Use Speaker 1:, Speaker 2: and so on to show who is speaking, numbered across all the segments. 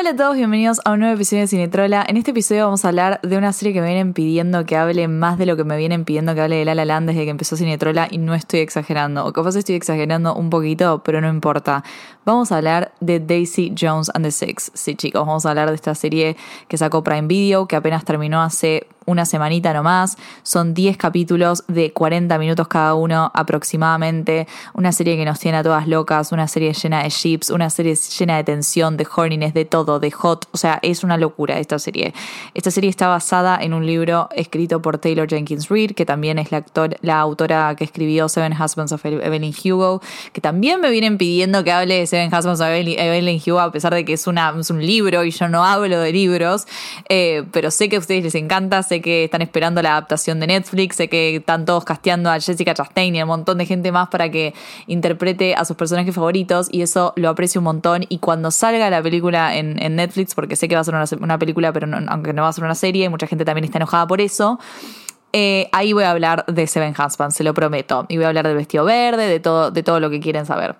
Speaker 1: Hola a todos, bienvenidos a un nuevo episodio de Cinetrola. En este episodio vamos a hablar de una serie que me vienen pidiendo que hable más de lo que me vienen pidiendo que hable de La La Land desde que empezó Cinetrola y no estoy exagerando. O capaz estoy exagerando un poquito, pero no importa. Vamos a hablar de Daisy Jones and the Six. Sí, chicos, vamos a hablar de esta serie que sacó Prime Video, que apenas terminó hace una semanita nomás. Son 10 capítulos de 40 minutos cada uno aproximadamente. Una serie que nos tiene a todas locas, una serie llena de ships, una serie llena de tensión, de horniness, de todo, de hot. O sea, es una locura esta serie. Esta serie está basada en un libro escrito por Taylor Jenkins Reid, que también es la, actor, la autora que escribió Seven Husbands of Evelyn Hugo, que también me vienen pidiendo que hable de Seven Husbands of Evelyn, Hugo, a pesar de que es un libro y yo no hablo de libros. Eh, pero sé que a ustedes les encanta, sé que están esperando la adaptación de Netflix, sé que están todos casteando a Jessica Chastain y a un montón de gente más para que interprete a sus personajes favoritos y eso lo aprecio un montón y cuando salga la película en, Netflix, porque sé que va a ser una, película, pero aunque no va a ser una serie, mucha gente también está enojada por eso. eh, ahí voy a hablar de Seven Husbands, se lo prometo. Y voy a hablar del vestido verde, de todo, de todo lo que quieren saber.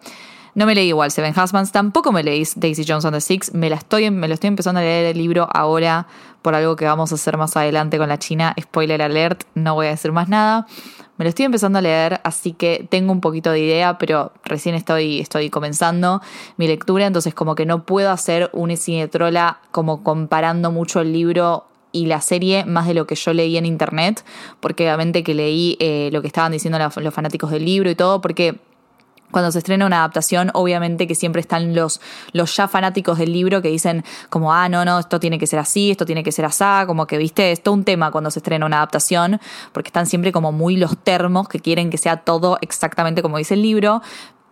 Speaker 1: No me leí igual Seven Husbands, tampoco me leí Daisy Jones and the Six. Me, la estoy, me lo estoy empezando a leer el libro ahora por algo que vamos a hacer más adelante con la China. Spoiler alert, no voy a decir más nada. Me lo estoy empezando a leer, así que tengo un poquito de idea, pero recién estoy, estoy comenzando mi lectura, entonces como que no puedo hacer un cinetrola como comparando mucho el libro y la serie más de lo que yo leí en internet, porque obviamente que leí eh, lo que estaban diciendo los fanáticos del libro y todo, porque cuando se estrena una adaptación, obviamente que siempre están los, los ya fanáticos del libro que dicen como, ah, no, no, esto tiene que ser así, esto tiene que ser así, como que, viste, es todo un tema cuando se estrena una adaptación, porque están siempre como muy los termos que quieren que sea todo exactamente como dice el libro.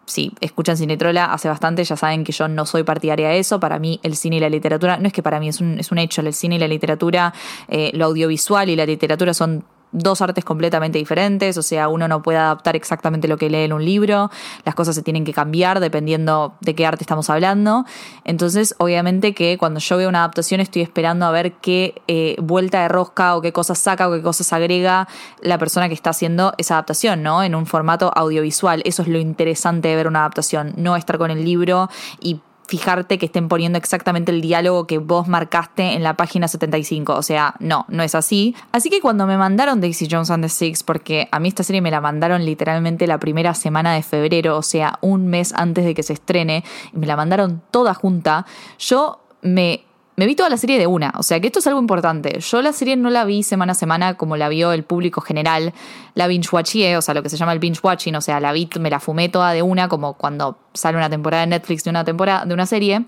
Speaker 1: Si escuchan Cinetrola hace bastante, ya saben que yo no soy partidaria de eso. Para mí, el cine y la literatura, no es que para mí es un, es un hecho, el cine y la literatura, eh, lo audiovisual y la literatura son dos artes completamente diferentes, o sea, uno no puede adaptar exactamente lo que lee en un libro, las cosas se tienen que cambiar dependiendo de qué arte estamos hablando. Entonces, obviamente que cuando yo veo una adaptación estoy esperando a ver qué eh, vuelta de rosca o qué cosas saca o qué cosas agrega la persona que está haciendo esa adaptación, ¿no? En un formato audiovisual. Eso es lo interesante de ver una adaptación, no estar con el libro y fijarte que estén poniendo exactamente el diálogo que vos marcaste en la página 75. O sea, no, no es así. Así que cuando me mandaron Daisy Jones and the Six, porque a mí esta serie me la mandaron literalmente la primera semana de febrero, o sea, un mes antes de que se estrene, y me la mandaron toda junta, yo me me vi toda la serie de una, o sea que esto es algo importante. Yo la serie no la vi semana a semana como la vio el público general, la binge watché, o sea, lo que se llama el binge watching, o sea, la vi, me la fumé toda de una, como cuando sale una temporada de Netflix de una temporada, de una serie.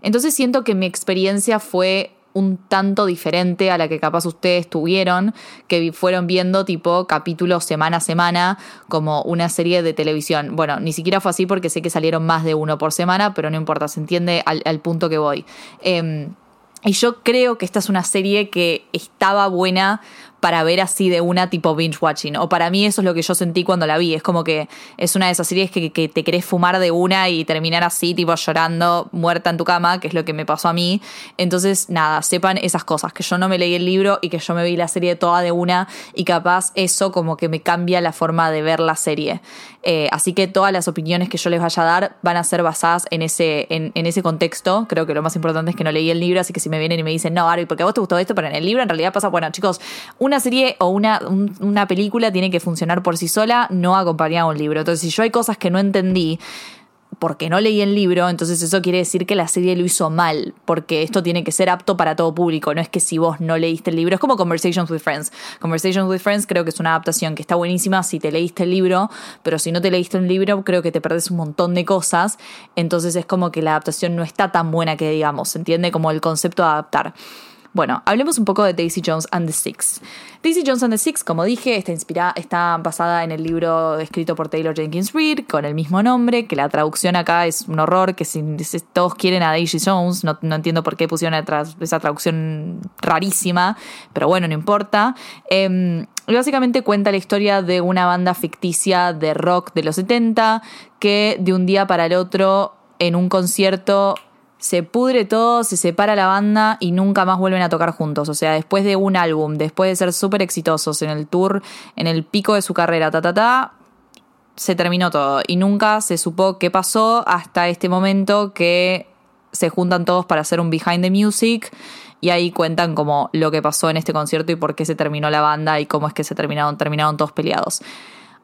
Speaker 1: Entonces siento que mi experiencia fue un tanto diferente a la que capaz ustedes tuvieron, que fueron viendo tipo capítulos semana a semana como una serie de televisión. Bueno, ni siquiera fue así porque sé que salieron más de uno por semana, pero no importa, se entiende al, al punto que voy. Em, y yo creo que esta es una serie que estaba buena para ver así de una tipo binge watching. O para mí eso es lo que yo sentí cuando la vi. Es como que es una de esas series que, que te querés fumar de una y terminar así, tipo llorando, muerta en tu cama, que es lo que me pasó a mí. Entonces, nada, sepan esas cosas, que yo no me leí el libro y que yo me vi la serie toda de una y capaz eso como que me cambia la forma de ver la serie. Eh, así que todas las opiniones que yo les vaya a dar van a ser basadas en ese, en, ese contexto. Creo que lo más importante es que no leí el libro, así que si me vienen y me dicen, no, Ari, porque a vos te gustó esto, pero en el libro en realidad pasa, bueno, chicos, una serie o una, un- una película tiene que funcionar por sí sola, no acompañada de un libro. Entonces, si yo hay cosas que no entendí, porque no leí el libro, entonces eso quiere decir que la serie lo hizo mal, porque esto tiene que ser apto para todo público, no es que si vos no leíste el libro, es como Conversations with Friends. Conversations with Friends creo que es una adaptación que está buenísima si te leíste el libro, pero si no te leíste el libro creo que te perdés un montón de cosas, entonces es como que la adaptación no está tan buena que digamos, ¿se entiende? Como el concepto de adaptar. Bueno, hablemos un poco de Daisy Jones and the Six. Daisy Jones and the Six, como dije, está, inspirada, está basada en el libro escrito por Taylor Jenkins Reid con el mismo nombre, que la traducción acá es un horror, que si, todos quieren a Daisy Jones, no, no entiendo por qué pusieron esa, traducción rarísima, pero bueno, no importa. Y básicamente cuenta la historia de una banda ficticia de rock de los 70 que de un día para el otro en un concierto se pudre todo, se separa la banda y nunca más vuelven a tocar juntos. O sea, después de un álbum, después de ser súper exitosos en el tour, en el pico de su carrera, ta, ta, ta, se terminó todo. Y nunca se supo qué pasó hasta este momento que se juntan todos para hacer un behind the music y ahí cuentan como lo que pasó en este concierto y por qué se terminó la banda y cómo es que se terminaron, terminaron todos peleados.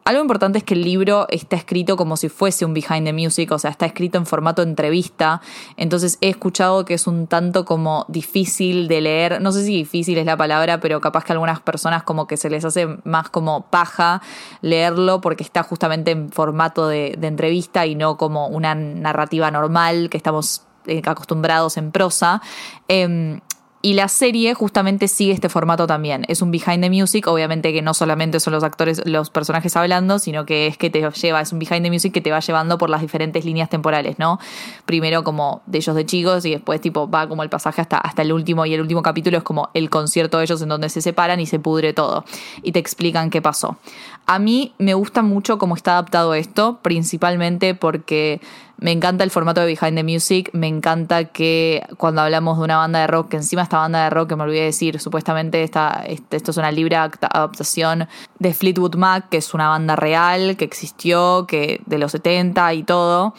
Speaker 1: Algo importante es que el libro está escrito como si fuese un behind the music, o sea, está escrito en formato entrevista. Entonces he escuchado que es un tanto como difícil de leer. No sé si difícil es la palabra, pero capaz que a algunas personas como que se les hace más como paja leerlo porque está justamente en formato de, entrevista y no como una narrativa normal que estamos eh, acostumbrados en prosa. Em, y la serie justamente sigue este formato también. Es un behind the music, obviamente que no solamente son los actores, los personajes hablando, sino que es que te lleva, es un behind the music que te va llevando por las diferentes líneas temporales, ¿no? Primero como de ellos de chicos y después tipo va como el pasaje hasta, hasta el último y el último capítulo es como el concierto de ellos en donde se separan y se pudre todo y te explican qué pasó. A mí me gusta mucho cómo está adaptado esto, principalmente porque me encanta el formato de Behind the Music, me encanta que cuando hablamos de una banda de rock, que encima esta banda de rock, que me olvidé decir, supuestamente esta, este, esto es una libre adaptación de Fleetwood Mac, que es una banda real, que existió, que de los 70 y todo.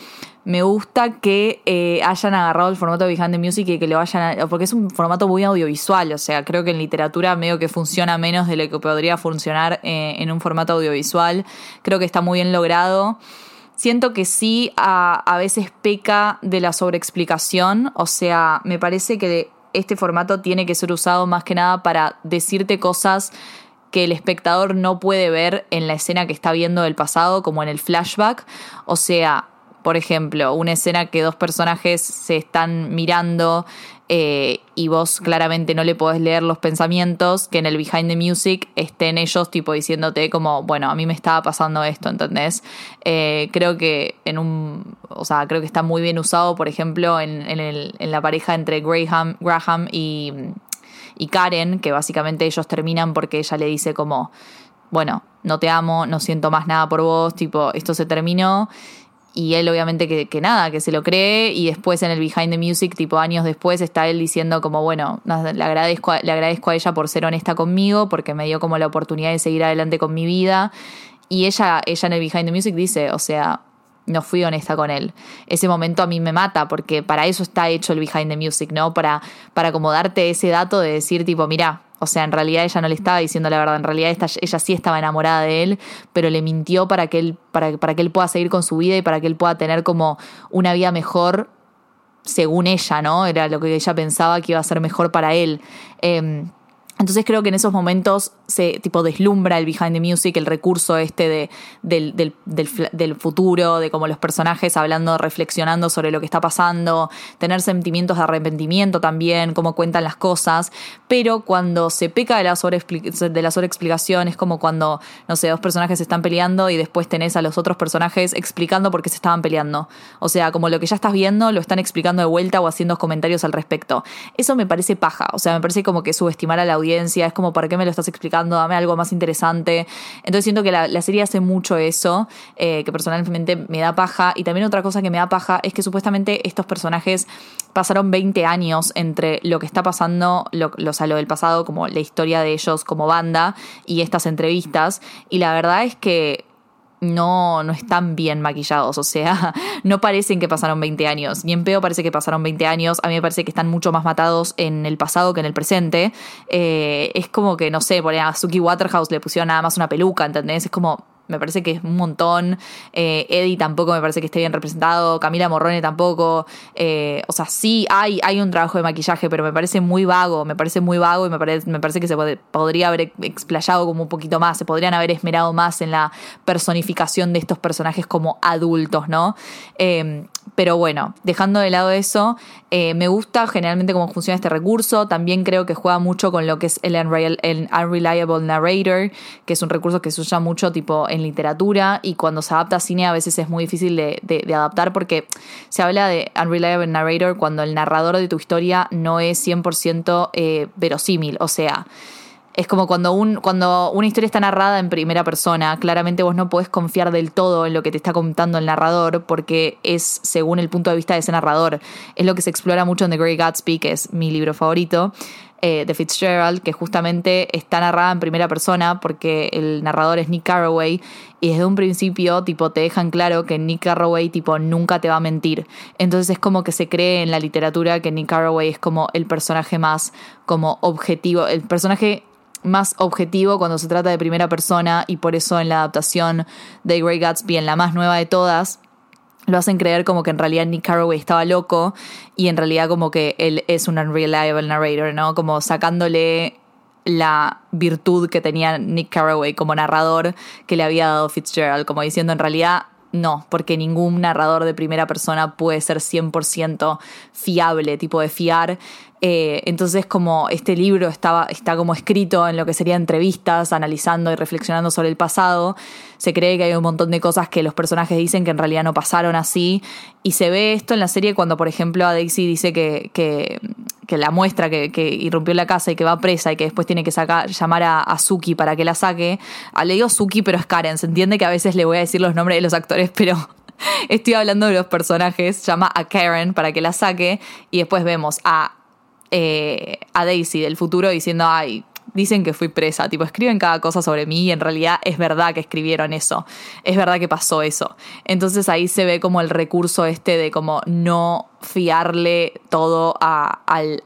Speaker 1: Me gusta que eh, hayan agarrado el formato de Behind the Music y que lo vayan a, porque es un formato muy audiovisual, o sea, creo que en literatura medio que funciona menos de lo que podría funcionar eh, en un formato audiovisual. Creo que está muy bien logrado. Siento que sí a, veces peca de la sobreexplicación, o sea, me parece que este formato tiene que ser usado más que nada para decirte cosas que el espectador no puede ver en la escena que está viendo del pasado, como en el flashback. O sea, por ejemplo, una escena que dos personajes se están mirando eh, y vos claramente no le podés leer los pensamientos, que en el behind the music estén ellos tipo diciéndote como, bueno, a mí me estaba pasando esto, ¿entendés? Eh, creo que en un, o sea, creo que está muy bien usado, por ejemplo, en, en, la pareja entre Graham, Graham y, y Karen, que básicamente ellos terminan porque ella le dice como, bueno, no te amo, no siento más nada por vos, tipo, esto se terminó y él obviamente que, nada, que se lo cree y después en el Behind the Music, tipo años después, está él diciendo como, bueno, le agradezco, le agradezco a ella por ser honesta conmigo, porque me dio como la oportunidad de seguir adelante con mi vida. Y ella, ella en el Behind the Music dice, o sea, no fui honesta con él. Ese momento a mí me mata, porque para eso está hecho el Behind the Music, ¿no? Para, para como darte ese dato de decir, tipo, mira, o sea, en realidad ella no le estaba diciendo la verdad, en realidad ella sí estaba enamorada de él, pero le mintió para que él, para, para que él pueda seguir con su vida y para que él pueda tener como una vida mejor según ella, ¿no? Era lo que ella pensaba que iba a ser mejor para él. Em, entonces creo que en esos momentos se tipo deslumbra el behind the music, el recurso este de, del, del, del, futuro, de como los personajes hablando, reflexionando sobre lo que está pasando, tener sentimientos de arrepentimiento también, cómo cuentan las cosas, pero cuando se peca de la, de la sobreexplicación es como cuando, no sé, dos personajes están peleando y después tenés a los otros personajes explicando por qué se estaban peleando. O sea, como lo que ya estás viendo lo están explicando de vuelta o haciendo comentarios al respecto. Eso me parece paja, o sea, me parece como que subestimar a la audiencia, es como, ¿para qué me lo estás explicando? dame algo más interesante. Entonces siento que la, serie hace mucho eso, eh, que personalmente me da paja. Y también otra cosa que me da paja es que supuestamente estos personajes pasaron 20 años entre lo que está pasando, lo, lo, lo del pasado, como la historia de ellos como banda y estas entrevistas. Y la verdad es que no, no están bien maquillados, o sea, no parecen que pasaron 20 años, ni en peor parece que pasaron 20 años, a mí me parece que están mucho más matados en el pasado que en el presente, eh, es como que, no sé, por a Suki Waterhouse le pusieron nada más una peluca, ¿entendés? Es como, me parece que es un montón. Eh, Eddie tampoco me parece que esté bien representado. Camila Morrone tampoco. Eh, o sea, sí hay, hay un trabajo de maquillaje, pero me parece muy vago. Me parece muy vago y me parece, me parece que se podría haber explayado como un poquito más. Se podrían haber esmerado más en la personificación de estos personajes como adultos, ¿no? Eh, pero bueno, dejando de lado eso, eh, me gusta generalmente cómo funciona este recurso. También creo que juega mucho con lo que es el, unreliable narrator, que es un recurso que se usa mucho tipo en literatura y cuando se adapta a cine a veces es muy difícil de, adaptar porque se habla de unreliable narrator cuando el narrador de tu historia no es 100% eh, verosímil. O sea, es como cuando, un, cuando una historia está narrada en primera persona, claramente vos no podés confiar del todo en lo que te está contando el narrador porque es según el punto de vista de ese narrador. Es lo que se explora mucho en The Great Gatsby, que es mi libro favorito, eh, de Fitzgerald, que justamente está narrada en primera persona porque el narrador es Nick Carraway y desde un principio tipo te dejan claro que Nick Carraway tipo nunca te va a mentir. Entonces es como que se cree en la literatura que Nick Carraway es como el personaje más como objetivo, el personaje más objetivo cuando se trata de primera persona y por eso en la adaptación de Grey Gatsby, en la más nueva de todas, lo hacen creer como que en realidad Nick Carraway estaba loco y en realidad como que él es un unreliable narrator, ¿no? Como sacándole la virtud que tenía Nick Carraway como narrador que le había dado Fitzgerald, como diciendo en realidad no, porque ningún narrador de primera persona puede ser 100% fiable, tipo de fiar. Eh, entonces, como este libro estaba, está como escrito en lo que serían entrevistas, analizando y reflexionando sobre el pasado, se cree que hay un montón de cosas que los personajes dicen que en realidad no pasaron así. Y se ve esto en la serie cuando, por ejemplo, a Daisy dice que, que, la muestra que, que, irrumpió la casa y que va presa y que después tiene que sacar, llamar a, Suki para que la saque. Ah, le digo Suki, pero es Karen. Se entiende que a veces le voy a decir los nombres de los actores, pero estoy hablando de los personajes. Llama a Karen para que la saque y después vemos a eh, a Daisy del futuro diciendo, ay, dicen que fui presa, tipo, escriben cada cosa sobre mí y en realidad es verdad que escribieron eso, es verdad que pasó eso. Entonces ahí se ve como el recurso este de como no fiarle todo a,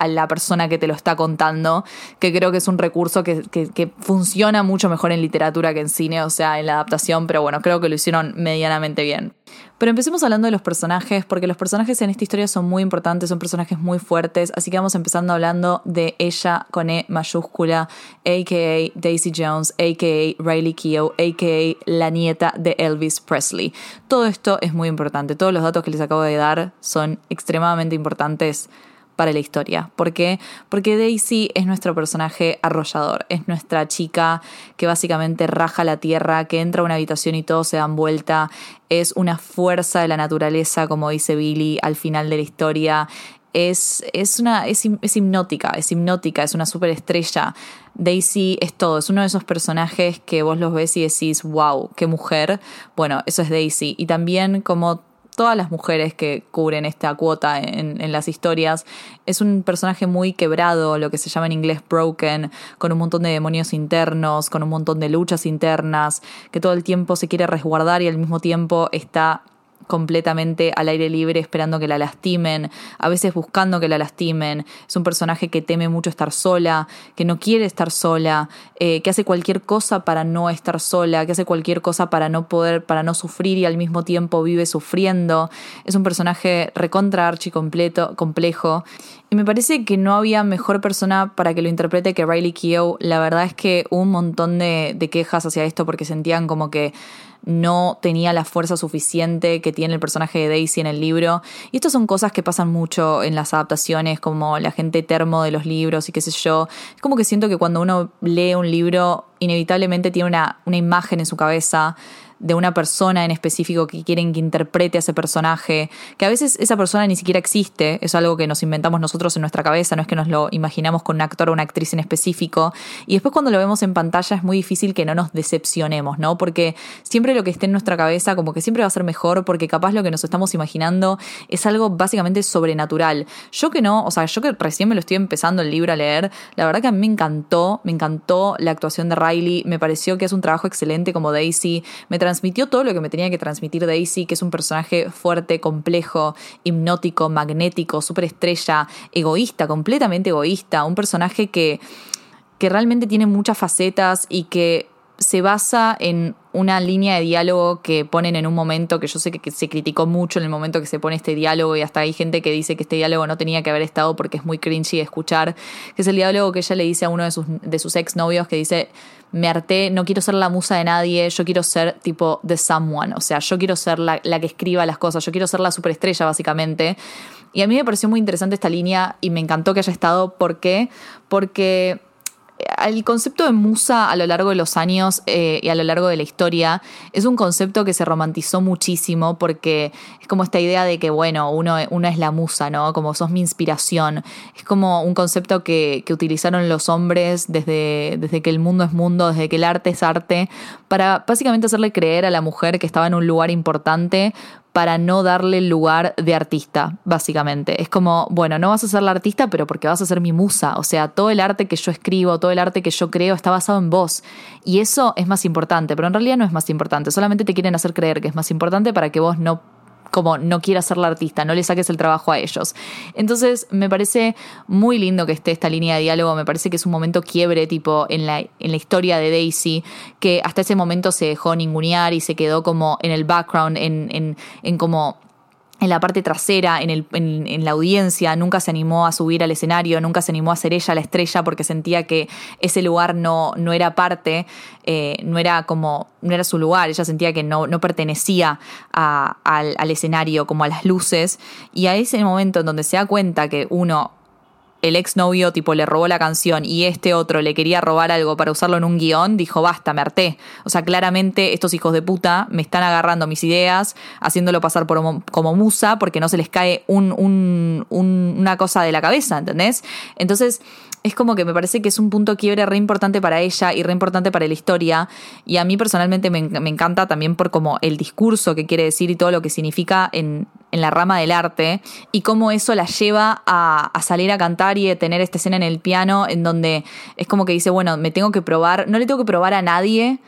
Speaker 1: la persona que te lo está contando, que creo que es un recurso que, que, funciona mucho mejor en literatura que en cine, o sea, en la adaptación, pero bueno, creo que lo hicieron medianamente bien. Pero empecemos hablando de los personajes, porque los personajes en esta historia son muy importantes, son personajes muy fuertes, así que vamos empezando hablando de ella con E mayúscula, a.k.a. Daisy Jones, a.k.a. Riley Keough, a.k.a. la nieta de Elvis Presley. Todo esto es muy importante, todos los datos que les acabo de dar son extremadamente importantes para la historia. ¿Por qué? Porque Daisy es nuestro personaje arrollador, es nuestra chica que básicamente raja la tierra, que entra a una habitación y todos se dan vuelta, es una fuerza de la naturaleza, como dice Billy al final de la historia. Es, es, una, es, es hipnótica, es hipnótica, es una superestrella. Daisy es todo, es uno de esos personajes que vos los ves y decís, wow, qué mujer. Bueno, eso es Daisy. Y también como todas las mujeres que cubren esta cuota en, las historias. Es un personaje muy quebrado, lo que se llama en inglés broken, con un montón de demonios internos, con un montón de luchas internas, que todo el tiempo se quiere resguardar y al mismo tiempo está completamente al aire libre esperando que la lastimen, a veces buscando que la lastimen. Es un personaje que teme mucho estar sola, que no quiere estar sola, eh, que hace cualquier cosa para no estar sola, que hace cualquier cosa para no poder, para no sufrir y al mismo tiempo vive sufriendo. Es un personaje recontra archi completo, complejo. Y me parece que no había mejor persona para que lo interprete que Riley Keough. La verdad es que hubo un montón de, de quejas hacia esto porque sentían como que no tenía la fuerza suficiente que tiene el personaje de Daisy en el libro. Y estas son cosas que pasan mucho en las adaptaciones, como la gente termo de los libros y qué sé yo. Es como que siento que cuando uno lee un libro, inevitablemente tiene una, una imagen en su cabeza de una persona en específico que quieren que interprete a ese personaje, que a veces esa persona ni siquiera existe, es algo que nos inventamos nosotros en nuestra cabeza, no es que nos lo imaginamos con un actor o una actriz en específico, y después cuando lo vemos en pantalla es muy difícil que no nos decepcionemos, ¿no? Porque siempre lo que esté en nuestra cabeza como que siempre va a ser mejor, porque capaz lo que nos estamos imaginando es algo básicamente sobrenatural. Yo que no, o sea, yo que recién me lo estoy empezando el libro a leer, la verdad que a mí me encantó, me encantó la actuación de Riley, me pareció que es un trabajo excelente como Daisy, me transmitió todo lo que me tenía que transmitir Daisy, que es un personaje fuerte, complejo, hipnótico, magnético, superestrella, egoísta, completamente egoísta, un personaje que, que realmente tiene muchas facetas y que se basa en una línea de diálogo que ponen en un momento que yo sé que, se criticó mucho en el momento que se pone este diálogo y hasta hay gente que dice que este diálogo no tenía que haber estado porque es muy cringy de escuchar, que es el diálogo que ella le dice a uno de sus, de sus ex novios que dice, me harté, no quiero ser la musa de nadie, yo quiero ser tipo the someone, o sea, yo quiero ser la, la que escriba las cosas, yo quiero ser la superestrella básicamente. Y a mí me pareció muy interesante esta línea y me encantó que haya estado. ¿Por qué? Porque el concepto de musa a lo largo de los años eh, y a lo largo de la historia es un concepto que se romantizó muchísimo porque es como esta idea de que, bueno, uno, es la musa, ¿no? Como sos mi inspiración. Es como un concepto que, que utilizaron los hombres desde, desde que el mundo es mundo, desde que el arte es arte, para básicamente hacerle creer a la mujer que estaba en un lugar importante para no darle lugar de artista, básicamente. Es como, bueno, no vas a ser la artista, pero porque vas a ser mi musa. O sea, todo el arte que yo escribo, todo el arte que yo creo está basado en vos. Y eso es más importante, pero en realidad no es más importante. Solamente te quieren hacer creer que es más importante para que vos no como no quiera ser la artista, no le saques el trabajo a ellos. Entonces me parece muy lindo que esté esta línea de diálogo, me parece que es un momento quiebre tipo en la, en la historia de Daisy, que hasta ese momento se dejó ningunear y se quedó como en el background, en, en, en como en la parte trasera, en, el, en, la audiencia, nunca se animó a subir al escenario, nunca se animó a ser ella la estrella porque sentía que ese lugar no, no era parte, eh, no era como, no era su lugar, ella sentía que no, no pertenecía al, al escenario, como a las luces, y a ese momento en donde se da cuenta que uno el exnovio tipo le robó la canción y este otro le quería robar algo para usarlo en un guion, dijo, basta, me harté. O sea, claramente estos hijos de puta me están agarrando mis ideas, haciéndolo pasar por, como musa porque no se les cae un, una cosa de la cabeza, ¿entendés? Entonces es como que me parece que es un punto quiebre re importante para ella y re importante para la historia. Y a mí personalmente me, encanta también por como el discurso que quiere decir y todo lo que significa en, en la rama del arte y cómo eso la lleva a, salir a cantar y a tener esta escena en el piano en donde es como que dice, bueno, me tengo que probar, no le tengo que probar a nadie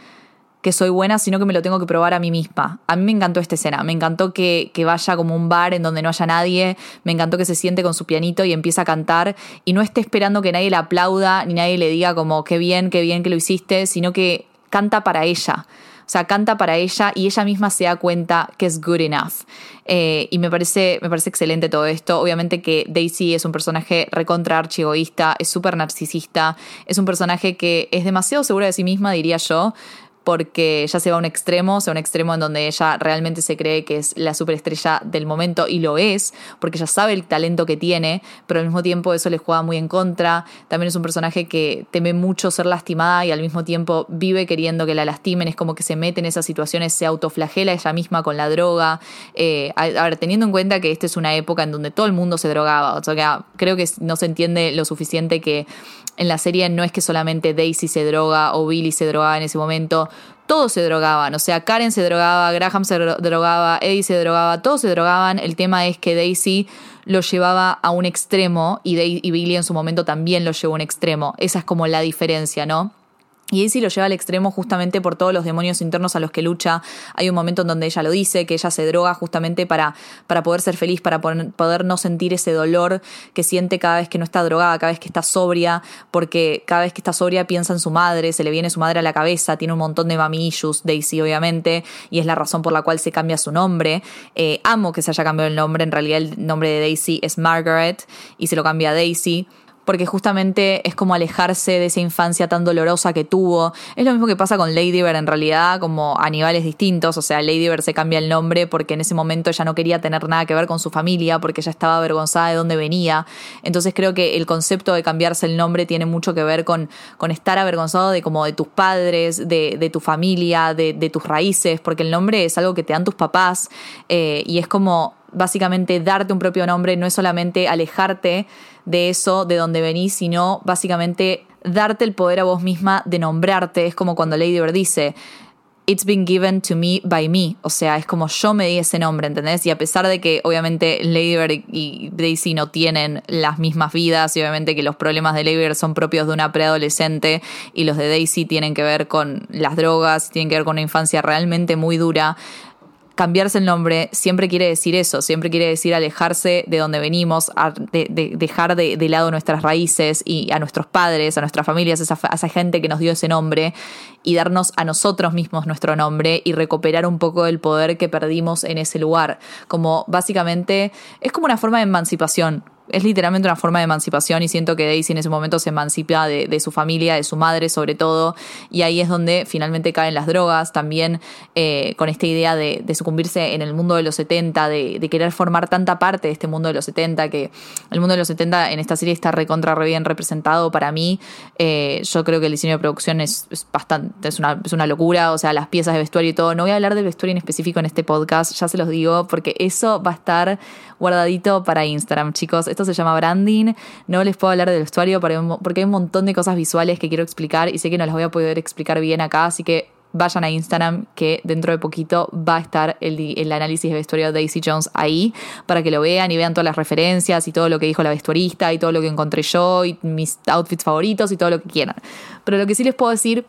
Speaker 1: que soy buena, sino que me lo tengo que probar a mí misma. A mí me encantó esta escena, me encantó que, que, vaya como un bar en donde no haya nadie, me encantó que se siente con su pianito y empieza a cantar y no esté esperando que nadie le aplauda ni nadie le diga como qué bien, qué bien que lo hiciste, sino que canta para ella. O sea, canta para ella y ella misma se da cuenta que es good enough. Eh, y me parece, me parece excelente todo esto. Obviamente que Daisy es un personaje recontra archiegoísta, es súper narcisista, es un personaje que es demasiado segura de sí misma, diría yo porque ya se va a un extremo, se va a un extremo en donde ella realmente se cree que es la superestrella del momento y lo es, porque ella sabe el talento que tiene, pero al mismo tiempo eso le juega muy en contra. También es un personaje que teme mucho ser lastimada y al mismo tiempo vive queriendo que la lastimen, es como que se mete en esas situaciones, se autoflagela ella misma con la droga. Eh, a, ver, teniendo en cuenta que esta es una época en donde todo el mundo se drogaba, o sea, creo que no se entiende lo suficiente que en la serie no es que solamente Daisy se droga o Billy se drogaba en ese momento, todos se drogaban, o sea, Karen se drogaba, Graham se drogaba, Eddie se drogaba, todos se drogaban, el tema es que Daisy lo llevaba a un extremo y, y Billy en su momento también lo llevó a un extremo, esa es como la diferencia, ¿no? Y Daisy lo lleva al extremo justamente por todos los demonios internos a los que lucha. Hay un momento en donde ella lo dice, que ella se droga justamente para, para poder ser feliz, para poder no sentir ese dolor que siente cada vez que no está drogada, cada vez que está sobria, porque cada vez que está sobria piensa en su madre, se le viene su madre a la cabeza, tiene un montón de mami issues, Daisy obviamente, y es la razón por la cual se cambia su nombre. Eh, amo que se haya cambiado el nombre, en realidad el nombre de Daisy es Margaret y se lo cambia a Daisy porque justamente es como alejarse de esa infancia tan dolorosa que tuvo. Es lo mismo que pasa con Lady Bird en realidad, como a niveles distintos, o sea, Lady Bird se cambia el nombre porque en ese momento ella no quería tener nada que ver con su familia, porque ella estaba avergonzada de dónde venía. Entonces creo que el concepto de cambiarse el nombre tiene mucho que ver con, con estar avergonzado de como de tus padres, de, de tu familia, de, de, tus raíces, porque el nombre es algo que te dan tus papás eh, y es como básicamente darte un propio nombre, no es solamente alejarte de eso, de donde venís, sino básicamente darte el poder a vos misma de nombrarte. Es como cuando Lady Bird dice, It's been given to me by me. O sea, es como yo me di ese nombre, ¿entendés? Y a pesar de que obviamente Lady Bird y Daisy no tienen las mismas vidas y obviamente que los problemas de Lady Bird son propios de una preadolescente y los de Daisy tienen que ver con las drogas, tienen que ver con una infancia realmente muy dura, cambiarse el nombre siempre quiere decir eso, siempre quiere decir alejarse de donde venimos, de, dejar de, lado nuestras raíces y a nuestros padres, a nuestras familias, a esa, gente que nos dio ese nombre y darnos a nosotros mismos nuestro nombre y recuperar un poco el poder que perdimos en ese lugar. Como básicamente es como una forma de emancipación es literalmente una forma de emancipación y siento que Daisy en ese momento se emancipa de, su familia, de su madre sobre todo, y ahí es donde finalmente caen las drogas, también eh, con esta idea de, sucumbirse en el mundo de los 70, de, querer formar tanta parte de este mundo de los 70, que el mundo de los 70 en esta serie está recontra re bien representado para mí, eh, yo creo que el diseño de producción es, bastante, es una, es una locura, o sea, las piezas de vestuario y todo, no voy a hablar del vestuario en específico en este podcast, ya se los digo, porque eso va a estar guardadito para Instagram, chicos. Esto se llama branding. No les puedo hablar del vestuario porque hay un montón de cosas visuales que quiero explicar y sé que no las voy a poder explicar bien acá, así que vayan a Instagram que dentro de poquito va a estar el, análisis de vestuario de Daisy Jones ahí para que lo vean y vean todas las referencias y todo lo que dijo la vestuarista y todo lo que encontré yo y mis outfits favoritos y todo lo que quieran. Pero lo que sí les puedo decir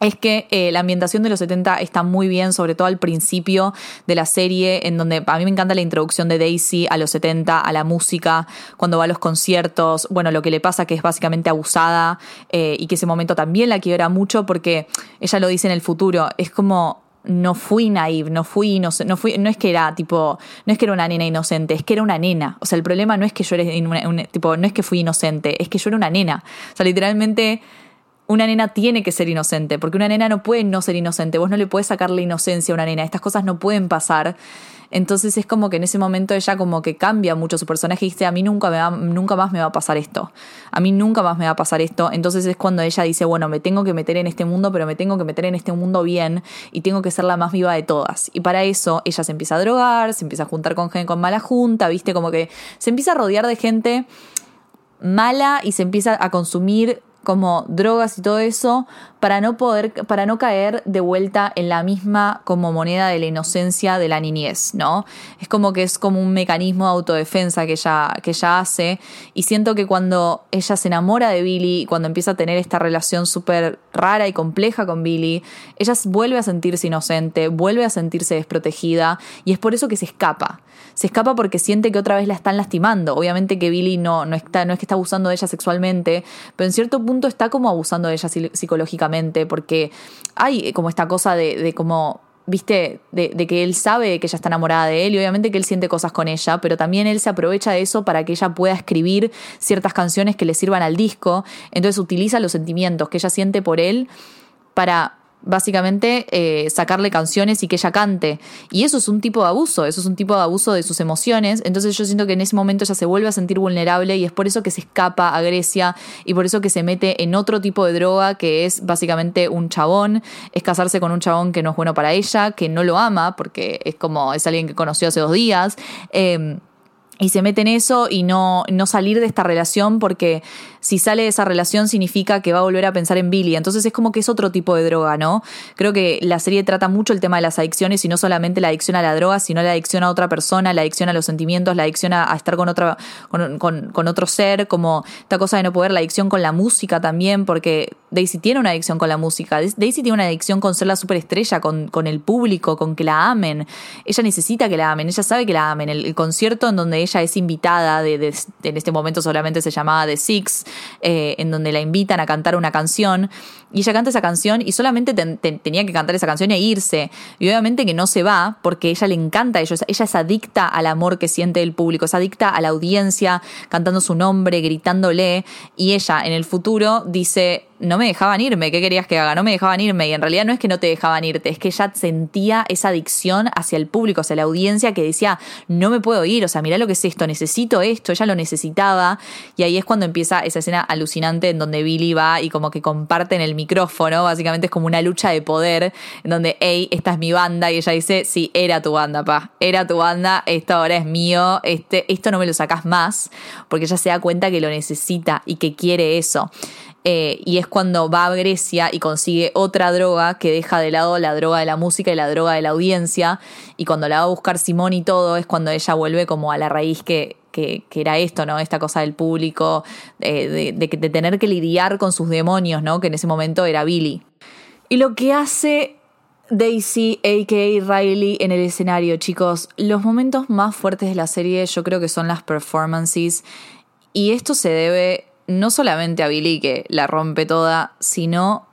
Speaker 1: es que eh, la ambientación de los 70 está muy bien, sobre todo al principio de la serie, en donde a mí me encanta la introducción de Daisy a los 70, a la música, cuando va a los conciertos, bueno, lo que le pasa que es básicamente abusada eh, y que ese momento también la quiebra mucho porque ella lo dice en el futuro, es como no fui naive, no fui, no, no fui, no es que era tipo, no es que era una nena inocente, es que era una nena. O sea, el problema no es que yo era tipo, no es que fui inocente, es que yo era una nena. O sea, literalmente una nena tiene que ser inocente, porque una nena no puede no ser inocente, vos no le puedes sacar la inocencia a una nena, estas cosas no pueden pasar. Entonces es como que en ese momento ella como que cambia mucho su personaje y dice, a mí nunca, me va, nunca más me va a pasar esto, a mí nunca más me va a pasar esto. Entonces es cuando ella dice, bueno, me tengo que meter en este mundo, pero me tengo que meter en este mundo bien y tengo que ser la más viva de todas. Y para eso ella se empieza a drogar, se empieza a juntar con gente con mala junta, viste, como que se empieza a rodear de gente mala y se empieza a consumir como drogas y todo eso para no poder, para no caer de vuelta en la misma como moneda de la inocencia de la niñez, ¿no? Es como que es como un mecanismo de autodefensa que ella, que ella hace y siento que cuando ella se enamora de Billy, cuando empieza a tener esta relación súper rara y compleja con Billy, ella vuelve a sentirse inocente, vuelve a sentirse desprotegida y es por eso que se escapa. Se escapa porque siente que otra vez la están lastimando. Obviamente que Billy no, no, está, no es que está abusando de ella sexualmente, pero en cierto punto está como abusando de ella psicológicamente, porque hay como esta cosa de, de como viste, de, que él sabe que ella está enamorada de él y obviamente que él siente cosas con ella, pero también él se aprovecha de eso para que ella pueda escribir ciertas canciones que le sirvan al disco, entonces utiliza los sentimientos que ella siente por él para básicamente eh, sacarle canciones y que ella cante. Y eso es un tipo de abuso, eso es un tipo de abuso de sus emociones. Entonces yo siento que en ese momento ella se vuelve a sentir vulnerable y es por eso que se escapa a Grecia y por eso que se mete en otro tipo de droga que es básicamente un chabón, es casarse con un chabón que no es bueno para ella, que no lo ama porque es como es alguien que conoció hace dos días. Em, y se mete en eso y no, no salir de esta relación porque si sale de esa relación significa que va a volver a pensar en Billy. Entonces es como que es otro tipo de droga, ¿no? Creo que la serie trata mucho el tema de las adicciones y no solamente la adicción a la droga, sino la adicción a otra persona, la adicción a los sentimientos, la adicción a, estar con, otra, con, otro ser, como esta cosa de no poder, la adicción con la música también, porque Daisy tiene una adicción con la música. Daisy tiene una adicción con ser la superestrella, con, con el público, con que la amen. Ella necesita que la amen, ella sabe que la amen. El, concierto en donde ella es invitada, de, en este momento solamente se llamaba The Six, eh, en donde la invitan a cantar una canción y ella canta esa canción y solamente tenía que cantar esa canción e irse. Y obviamente que no se va porque ella le encanta a ellos. Ella es adicta al amor que siente el público, es adicta a la audiencia, cantando su nombre, gritándole. Y ella en el futuro dice, no me dejaban irme, ¿qué querías que haga? No me dejaban irme. Y en realidad no es que no te dejaban irte, es que ella sentía esa adicción hacia el público, hacia la audiencia que decía, no me puedo ir, o sea, mira lo que es esto, necesito esto, ella lo necesitaba. Y ahí es cuando empieza esa escena alucinante en donde Billy va y como que comparten el micrófono, básicamente es como una lucha de poder, en donde, hey, esta es mi banda, y ella dice, sí, era tu banda, pa, era tu banda, esto ahora es mío, este, esto no me lo sacas más, porque ella se da cuenta que lo necesita y que quiere eso. Eh, y es cuando va a Grecia y consigue otra droga que deja de lado la droga de la música y la droga de la audiencia. Y cuando la va a buscar Simón y todo, es cuando ella vuelve como a la raíz que, que, era esto, ¿no? Esta cosa del público, de, de, de, tener que lidiar con sus demonios, ¿no? Que en ese momento era Billy. Y lo que hace Daisy, a.k.a. Riley, en el escenario, chicos, los momentos más fuertes de la serie yo creo que son las performances. Y esto se debe no solamente a Billy que la rompe toda, sino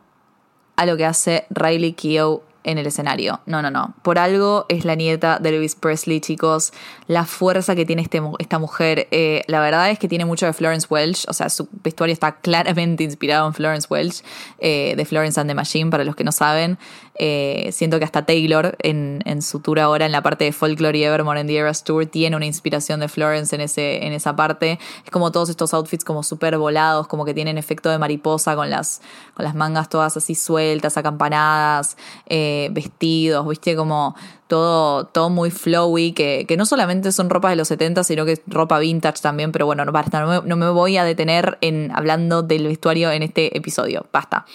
Speaker 1: a lo que hace Riley Keough en el escenario. No, no, no. Por algo es la nieta de Elvis Presley, chicos. La fuerza que tiene este, esta mujer, eh, la verdad es que tiene mucho de Florence Welch. O sea, su vestuario está claramente inspirado en Florence Welch, eh, de Florence and the Machine, para los que no saben. Eh, siento que hasta Taylor, en, su tour ahora, en la parte de Folklore y Evermore en The Eras Tour, tiene una inspiración de Florence en, ese, en esa parte. Es como todos estos outfits como súper volados, como que tienen efecto de mariposa con las, mangas todas así sueltas, acampanadas. Eh, vestidos, viste, como todo, todo muy flowy, que, no solamente son ropas de los 70, sino que es ropa vintage también, pero bueno, no basta, no me, no me voy a detener en hablando del vestuario en este episodio, basta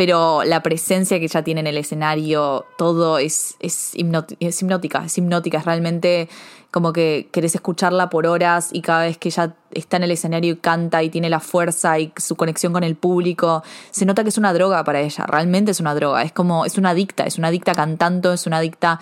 Speaker 1: pero la presencia que ella tiene en el escenario, todo es, es, es hipnótica, es hipnótica, es realmente como que querés escucharla por horas y cada vez que ella está en el escenario y canta y tiene la fuerza y su conexión con el público, se nota que es una droga para ella, realmente es una droga, es como, es una adicta, es una adicta cantando, es una adicta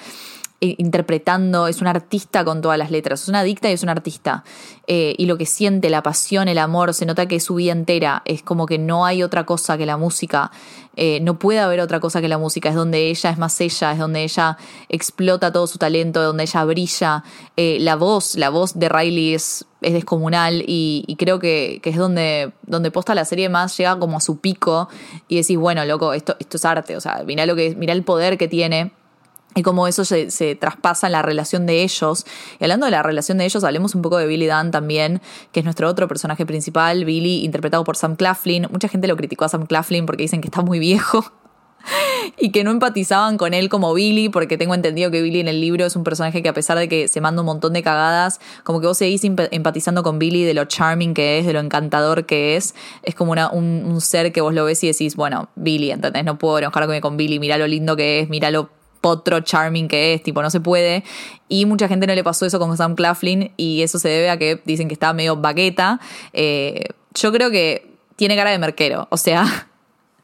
Speaker 1: interpretando, es un artista con todas las letras, es una adicta y es un artista. Eh, y lo que siente, la pasión, el amor, se nota que es su vida entera, es como que no hay otra cosa que la música, eh, no puede haber otra cosa que la música, es donde ella es más ella, es donde ella explota todo su talento, donde ella brilla. Eh, la voz, la voz de Riley es, es descomunal y, creo que, es donde, donde posta la serie más llega como a su pico y decís, bueno, loco, esto, esto es arte, o sea, mira lo que, mira el poder que tiene y cómo eso se, traspasa en la relación de ellos. Y hablando de la relación de ellos, hablemos un poco de Billy Dunn también, que es nuestro otro personaje principal, Billy, interpretado por Sam Claflin. Mucha gente lo criticó a Sam Claflin porque dicen que está muy viejo y que no empatizaban con él como Billy, porque tengo entendido que Billy en el libro es un personaje que a pesar de que se manda un montón de cagadas, como que vos seguís empatizando con Billy de lo charming que es, de lo encantador que es, es como una, un, ser que vos lo ves y decís, bueno, Billy, ¿entendés? No puedo enojarme con Billy, mira lo lindo que es, mira lo potro charming que es, tipo, no se puede. Y mucha gente no le pasó eso con Sam Claflin y eso se debe a que dicen que está medio baqueta. Eh, yo creo que tiene cara de merquero, o sea,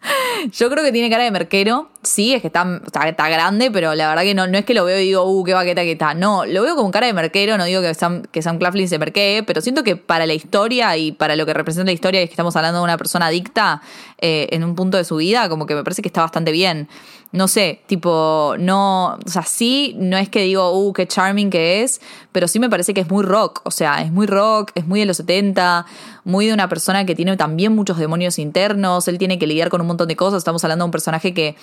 Speaker 1: yo creo que tiene cara de merquero. Sí, es que está, está, grande, pero la verdad que no, no es que lo veo y digo, uh, qué baqueta que está. No, lo veo con cara de merquero. No digo que Sam, que Sam Claflin se merquee, pero siento que para la historia y para lo que representa la historia, es que estamos hablando de una persona adicta eh, en un punto de su vida, como que me parece que está bastante bien no sé, tipo, no, o sea, sí, no es que digo, uh, qué charming que es, pero sí me parece que es muy rock, o sea, es muy rock, es muy de los 70, muy de una persona que tiene también muchos demonios internos, él tiene que lidiar con un montón de cosas, estamos hablando de un personaje que,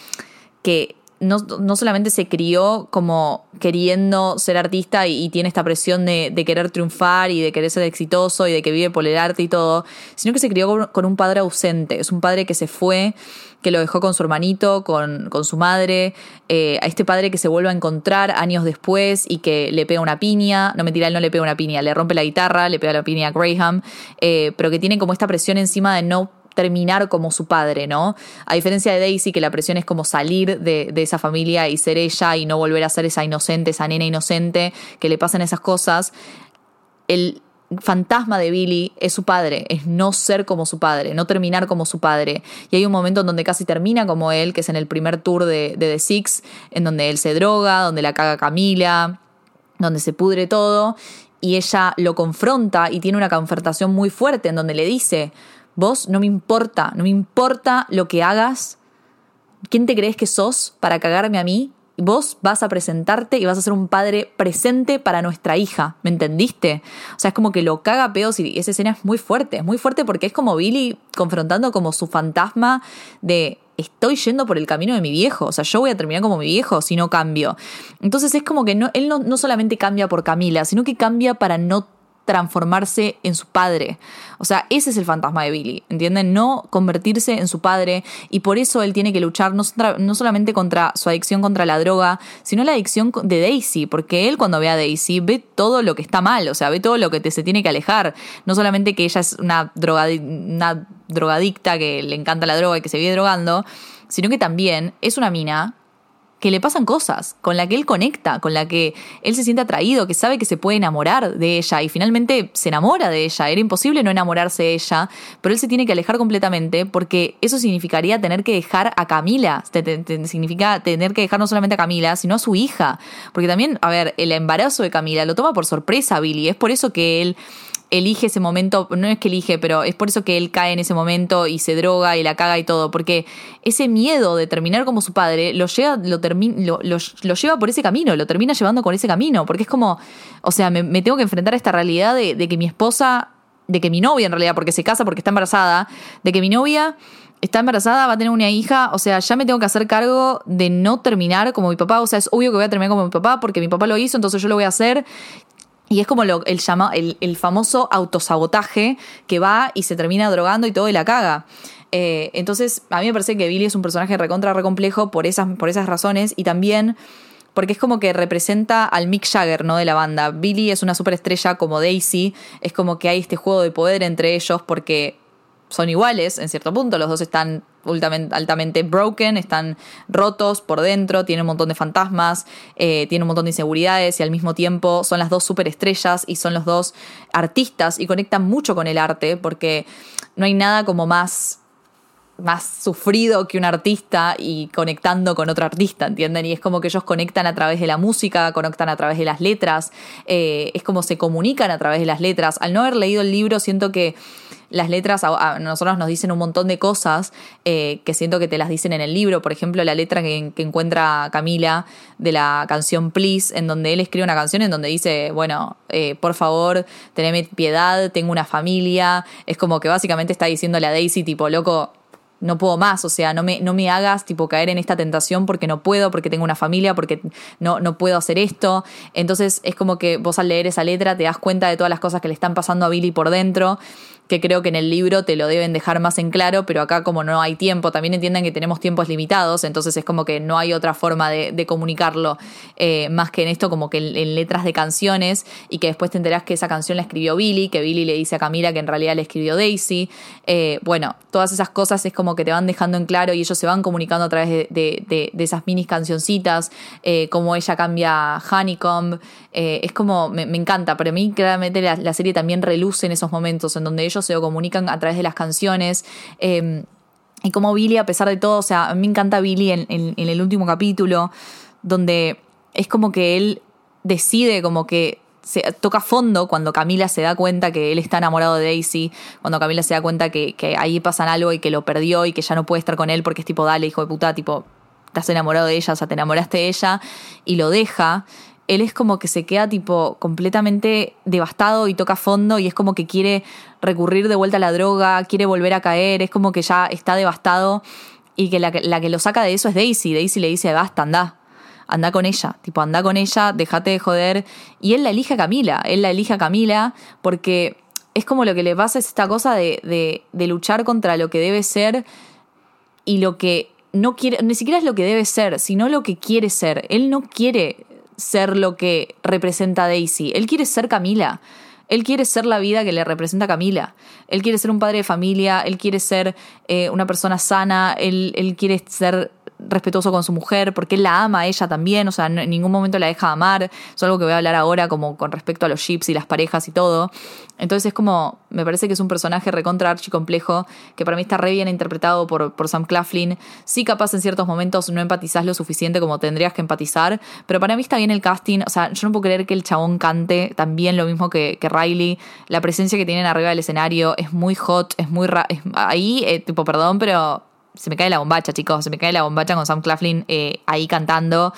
Speaker 1: que no, no, solamente se crió como queriendo ser artista y, tiene esta presión de, querer triunfar y de querer ser exitoso y de que vive por el arte y todo, sino que se crió con, un padre ausente. Es un padre que se fue, que lo dejó con su hermanito, con, con su madre, eh, a este padre que se vuelve a encontrar años después y que le pega una piña, no mentira, él no le pega una piña, le rompe la guitarra, le pega la piña a Graham, eh, pero que tiene como esta presión encima de no terminar como su padre, ¿no? A diferencia de Daisy, que la presión es como salir de, esa familia y ser ella y no volver a ser esa inocente, esa nena inocente, que le pasan esas cosas. El fantasma de Billy es su padre, es no ser como su padre, no terminar como su padre. Y hay un momento en donde casi termina como él, que es en el primer tour de, The Six, en donde él se droga, donde la caga Camila, donde se pudre todo. Y ella lo confronta y tiene una confrontación muy fuerte en donde le dice, Vos no me importa, no me importa lo que hagas. ¿Quién te crees que sos para cagarme a mí? Vos vas a presentarte y vas a ser un padre presente para nuestra hija, ¿me entendiste? O sea, es como que lo caga peos y esa escena es muy fuerte, es muy fuerte porque es como Billy confrontando como su fantasma de estoy yendo por el camino de mi viejo, o sea, yo voy a terminar como mi viejo si no cambio. Entonces es como que él no, no solamente cambia por Camila, sino que cambia para no transformarse en su padre. O sea, ese es el fantasma de Billy, ¿entienden? No convertirse en su padre y por eso él tiene que luchar no, solamente contra su adicción contra la droga, sino la adicción de Daisy, porque él cuando ve a Daisy ve todo lo que está mal, o sea, ve todo lo que te, se tiene que alejar. No solamente que ella es una, una drogadicta que le encanta la droga y que se vive drogando, sino que también es una mina que le pasan cosas, con la que él conecta, con la que él se siente atraído, que sabe que se puede enamorar de ella y finalmente se enamora de ella. Era imposible no enamorarse de ella, pero él se tiene que alejar completamente porque eso significaría tener que dejar a Camila, significa tener que dejar no solamente a Camila, sino a su hija. Porque también, a ver, el embarazo de Camila lo toma por sorpresa Billy, es por eso que él elige ese momento, no es que elige, pero es por eso que él cae en ese momento y se droga y la caga y todo, porque ese miedo de terminar como su padre lo lleva, lo, lo, lo, lleva por ese camino, lo termina llevando con ese camino, porque es como, o sea, me, tengo que enfrentar a esta realidad de, de que mi esposa, de que mi novia en realidad, porque se casa porque está embarazada, de que mi novia está embarazada, va a tener una hija, o sea, ya me tengo que hacer cargo de no terminar como mi papá, o sea, es obvio que voy a terminar como mi papá porque mi papá lo hizo, entonces yo lo voy a hacer y es como el, llama, el, famoso autosabotaje que va y se termina drogando y todo y la caga. Eh, entonces, a mí me parece que Billy es un personaje recontra recomplejo por esas, por esas razones y también porque es como que representa al Mick Jagger, ¿no? De la banda. Billy es una superestrella como Daisy, es como que hay este juego de poder entre ellos porque son iguales en cierto punto, los dos están altamente broken, están rotos por dentro, tienen un montón de fantasmas, eh, tienen un montón de inseguridades y al mismo tiempo son las dos superestrellas y son los dos artistas y conectan mucho con el arte porque no hay nada como más más sufrido que un artista y conectando con otro artista, ¿entienden? Y es como que ellos conectan a través de la música, conectan a través de las letras, eh, es como se comunican a través de las letras. Al no haber leído el libro, siento que las letras a, nosotros nos dicen un montón de cosas eh, que siento que te las dicen en el libro. Por ejemplo, la letra que, encuentra Camila de la canción Please, en donde él escribe una canción en donde dice, bueno, eh, por favor, teneme piedad, tengo una familia. Es como que básicamente está diciéndole a Daisy, tipo, loco, no puedo más, o sea, no me, no me hagas tipo caer en esta tentación porque no puedo, porque tengo una familia, porque no, no puedo hacer esto. Entonces es como que vos al leer esa letra te das cuenta de todas las cosas que le están pasando a Billy por dentro que creo que en el libro te lo deben dejar más en claro, pero acá como no hay tiempo, también entiendan que tenemos tiempos limitados, entonces es como que no hay otra forma de, comunicarlo eh, más que en esto, como que en, letras de canciones, y que después te enterás que esa canción la escribió Billy, que Billy le dice a Camila que en realidad le escribió Daisy. Eh, bueno, todas esas cosas es como que te van dejando en claro y ellos se van comunicando a través de, esas mini cancioncitas, eh, como ella cambia Honeycomb, es como, me, encanta, pero a mí claramente la serie también reluce en esos momentos en donde ellos se comunican a través de las canciones. Em, y como Billy, a pesar de todo, o sea, a mí me encanta Billy en, el último capítulo, donde es como que él decide como que se toca fondo cuando Camila se da cuenta que él está enamorado de Daisy, cuando Camila se da cuenta que, que, ahí pasan algo y que lo perdió y que ya no puede estar con él porque es tipo, dale, hijo de puta, tipo, estás enamorado de ella, o sea, te enamoraste de ella y lo deja él es como que se queda tipo completamente devastado y toca fondo y es como que quiere recurrir de vuelta a la droga, quiere volver a caer, es como que ya está devastado y que la, que lo saca de eso es Daisy. Daisy le dice, basta, anda, anda con ella, tipo, anda con ella, déjate de joder. Y él la elige a Camila, él la elige a Camila porque es como lo que le pasa es esta cosa de, de, de luchar contra lo que debe ser y lo que no quiere, ni siquiera es lo que debe ser, sino lo que quiere ser. Él no quiere ser lo que representa Daisy. Él quiere ser Camila. Él quiere ser la vida que le representa Camila. Él quiere ser un padre de familia, él quiere ser eh, una persona sana, él, él quiere ser respetuoso con su mujer, porque él la ama a ella también, o sea, en ningún momento la deja amar, es algo que voy a hablar ahora como con respecto a los chips y las parejas y todo. Entonces es como, me parece que es un personaje recontra complejo que para mí está re bien interpretado por, por Sam Claflin. Sí, capaz en ciertos momentos no empatizás lo suficiente como tendrías que empatizar, pero para mí está bien el casting, o sea, yo no puedo creer que el chabón cante también lo mismo que, que Riley, la presencia que tienen arriba del escenario es muy hot, es muy... ahí, eh, tipo, perdón, pero se me cae la bombacha, chicos, se me cae la bombacha con Sam Claflin eh, ahí cantando.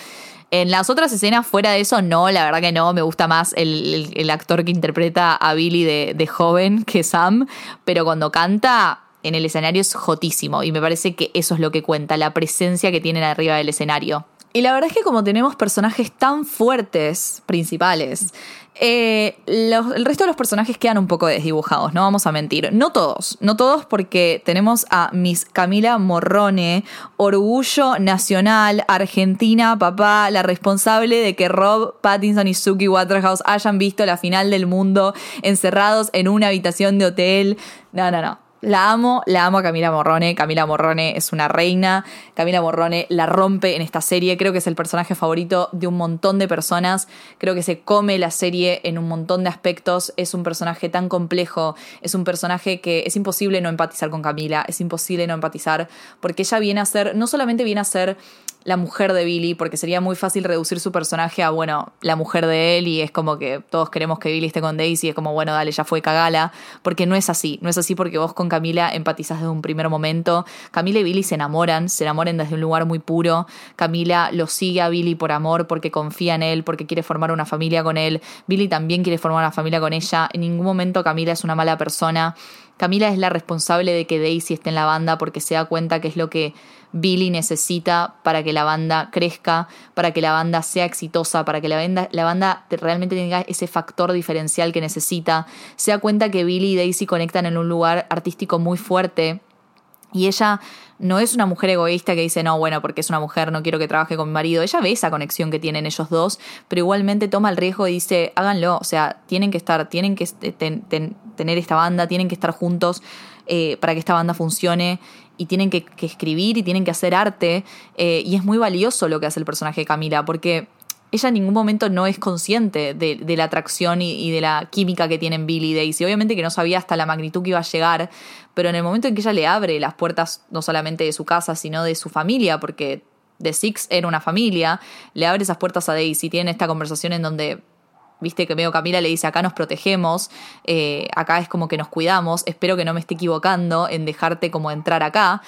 Speaker 1: En las otras escenas, fuera de eso, no, la verdad que no. Me gusta más el, actor que interpreta a Billy de, de, joven que Sam. Pero cuando canta en el escenario es jotísimo. Y me parece que eso es lo que cuenta, la presencia que tienen arriba del escenario. Y la verdad es que como tenemos personajes tan fuertes, principales, eh, el resto de los personajes quedan un poco desdibujados, no vamos a mentir. No todos, no todos porque tenemos a Miss Camila Morrone, orgullo nacional, Argentina, papá, la responsable de que Rob Pattinson y Suki Waterhouse hayan visto la final del mundo encerrados en una habitación de hotel. No, no, no. La amo, la amo a Camila Morrone. Camila Morrone es una reina. Camila Morrone la rompe en esta serie. Creo que es el personaje favorito de un montón de personas. Creo que se come la serie en un montón de aspectos. Es un personaje tan complejo. Es un personaje que es imposible no empatizar con Camila. Es imposible no empatizar porque ella viene a ser, no solamente viene a ser la mujer de Billy, porque sería muy fácil reducir su personaje a, bueno, la mujer de él y es como que todos queremos que Billy esté con Daisy, es como, bueno, dale, ya fue cagala, porque no es así, no es así porque vos con Camila empatizás desde un primer momento. Camila y Billy se enamoran, se enamoran desde un lugar muy puro. Camila lo sigue a Billy por amor, porque confía en él, porque quiere formar una familia con él. Billy también quiere formar una familia con ella. En ningún momento Camila es una mala persona. Camila es la responsable de que Daisy esté en la banda porque se da cuenta que es lo que Billy necesita para que la banda crezca, para que la banda sea exitosa, para que la banda, la banda realmente tenga ese factor diferencial que necesita. Se da cuenta que Billy y Daisy conectan en un lugar artístico muy fuerte. Y ella no es una mujer egoísta que dice, no, bueno, porque es una mujer, no quiero que trabaje con mi marido. Ella ve esa conexión que tienen ellos dos, pero igualmente toma el riesgo y dice, háganlo, o sea, tienen que estar, tienen que tener esta banda, tienen que estar juntos eh, para que esta banda funcione y tienen que, escribir y tienen que hacer arte. Eh, y es muy valioso lo que hace el personaje de Camila, porque ella en ningún momento no es consciente de, la atracción y, de la química que tienen Billy y Daisy. Obviamente que no sabía hasta la magnitud que iba a llegar, pero en el momento en que ella le abre las puertas no solamente de su casa, sino de su familia, porque The Six era una familia, le abre esas puertas a Daisy, tienen esta conversación en donde viste que veo Camila le dice, acá nos protegemos, eh, acá es como que nos cuidamos, espero que no me esté equivocando en dejarte como entrar acá.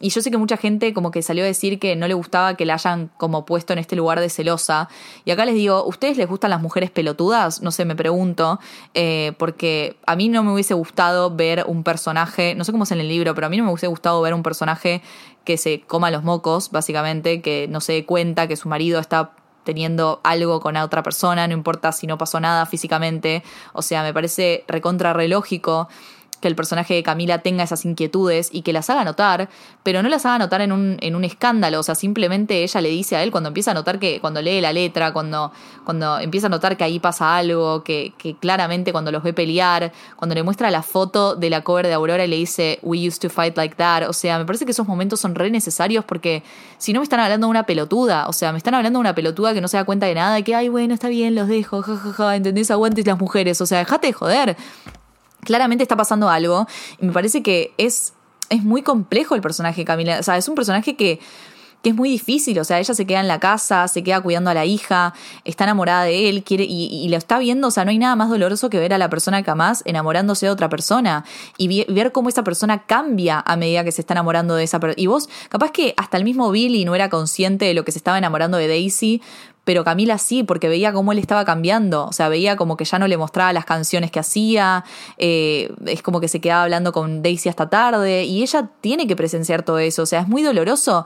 Speaker 1: Y yo sé que mucha gente como que salió a decir que no le gustaba que la hayan como puesto en este lugar de celosa. Y acá les digo, ¿ustedes les gustan las mujeres pelotudas? No sé, me pregunto. Eh, porque a mí no me hubiese gustado ver un personaje, no sé cómo es en el libro, pero a mí no me hubiese gustado ver un personaje que se coma los mocos, básicamente, que no se dé cuenta que su marido está teniendo algo con otra persona, no importa si no pasó nada físicamente. O sea, me parece recontra relógico que el personaje de Camila tenga esas inquietudes y que las haga notar, pero no las haga notar en un, en un escándalo, o sea, simplemente ella le dice a él cuando empieza a notar que, cuando lee la letra, cuando, cuando empieza a notar que ahí pasa algo, que, que claramente cuando los ve pelear, cuando le muestra la foto de la cover de Aurora y le dice, we used to fight like that, o sea, me parece que esos momentos son re necesarios porque si no me están hablando de una pelotuda, o sea, me están hablando de una pelotuda que no se da cuenta de nada, que, ay, bueno, está bien, los dejo, jajaja, ja, ja, ¿entendés? Aguantes las mujeres, o sea, dejate de joder claramente está pasando algo y me parece que es, es muy complejo el personaje de Camila. O sea, es un personaje que, que es muy difícil, o sea, ella se queda en la casa, se queda cuidando a la hija, está enamorada de él, quiere y, y lo está viendo, o sea, no hay nada más doloroso que ver a la persona que amás enamorándose de otra persona y ver cómo esa persona cambia a medida que se está enamorando de esa persona. Y vos, capaz que hasta el mismo Billy no era consciente de lo que se estaba enamorando de Daisy, pero Camila sí, porque veía cómo él estaba cambiando, o sea, veía como que ya no le mostraba las canciones que hacía, eh, es como que se quedaba hablando con Daisy hasta tarde, y ella tiene que presenciar todo eso, o sea, es muy doloroso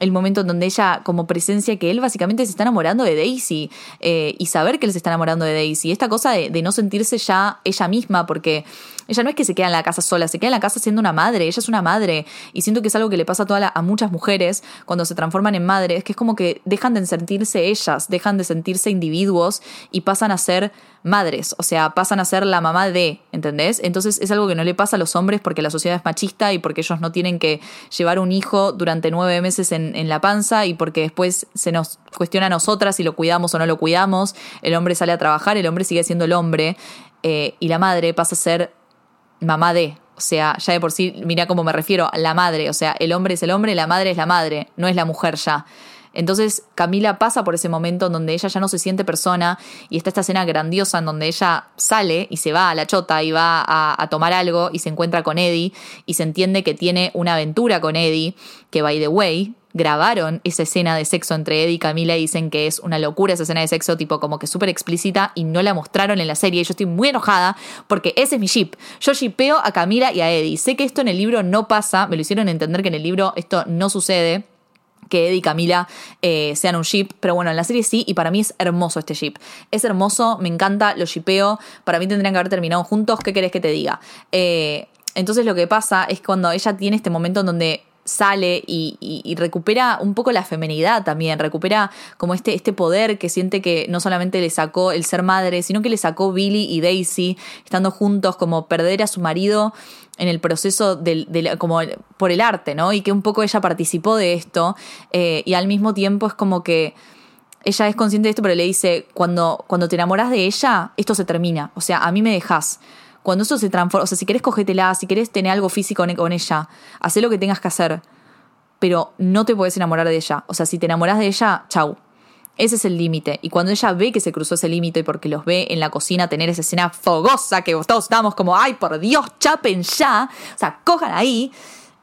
Speaker 1: el momento en donde ella como presencia que él básicamente se está enamorando de Daisy eh, y saber que él se está enamorando de Daisy. Esta cosa de, de, no sentirse ya ella misma porque ella no es que se queda en la casa sola, se queda en la casa siendo una madre, ella es una madre y siento que es algo que le pasa a, toda a muchas mujeres cuando se transforman en madres, que es como que dejan de sentirse ellas, dejan de sentirse individuos y pasan a ser madres, o sea, pasan a ser la mamá de, ¿entendés? Entonces es algo que no le pasa a los hombres porque la sociedad es machista y porque ellos no tienen que llevar un hijo durante nueve meses en, en la panza y porque después se nos cuestiona a nosotras si lo cuidamos o no lo cuidamos, el hombre sale a trabajar, el hombre sigue siendo el hombre eh, y la madre pasa a ser mamá de, o sea, ya de por sí, mira cómo me refiero, a la madre, o sea, el hombre es el hombre, la madre es la madre, no es la mujer ya. Entonces Camila pasa por ese momento en donde ella ya no se siente persona y está esta escena grandiosa en donde ella sale y se va a la chota y va a, tomar algo y se encuentra con Eddie y se entiende que tiene una aventura con Eddie, que by the way, grabaron esa escena de sexo entre Eddie y Camila y dicen que es una locura esa escena de sexo, tipo como que súper explícita y no la mostraron en la serie. Y yo estoy muy enojada porque ese es mi ship. Yo shipeo a Camila y a Eddie. Sé que esto en el libro no pasa, me lo hicieron entender que en el libro esto no sucede que Eddie y Camila eh, sean un ship, pero bueno, en la serie sí, y para mí es hermoso este ship. Es hermoso, me encanta, lo shipeo, para mí tendrían que haber terminado juntos, ¿qué querés que te diga? Eh, entonces lo que pasa es cuando ella tiene este momento en donde sale y, recupera un poco la femenidad también, recupera como este, este poder que siente que no solamente le sacó el ser madre, sino que le sacó Billy y Daisy estando juntos, como perder a su marido en el proceso del, como por el arte, ¿no? Y que un poco ella participó de esto eh, y al mismo tiempo es como que ella es consciente de esto, pero le dice, cuando, cuando te enamoras de ella, esto se termina, o sea, a mí me dejas. Cuando eso se transforma, o sea, si querés cogétela, si querés tener algo físico con ella, haz lo que tengas que hacer pero no te puedes enamorar de ella. O sea, si te enamoras de ella, chau. Ese es el límite. Y cuando ella ve que se cruzó ese límite porque los ve en la cocina tener esa escena fogosa que todos estamos como, ay, por Dios, chapen ya. O sea, cojan ahí.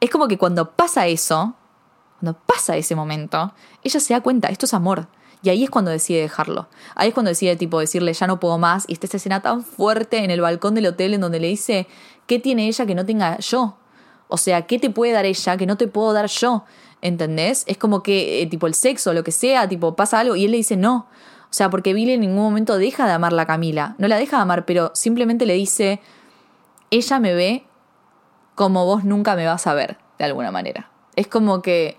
Speaker 1: Es como que cuando pasa eso, cuando pasa ese momento, ella se da cuenta, esto es amor. Y ahí es cuando decide dejarlo. Ahí es cuando decide, tipo, decirle, ya no puedo más. Y está esta escena tan fuerte en el balcón del hotel en donde le dice, ¿qué tiene ella que no tenga yo? O sea, ¿qué te puede dar ella que no te puedo dar yo? ¿Entendés? Es como que, eh, tipo, el sexo, lo que sea, tipo, pasa algo y él le dice no. O sea, porque Billy en ningún momento deja de amar a Camila. No la deja de amar, pero simplemente le dice, ella me ve como vos nunca me vas a ver, de alguna manera. Es como que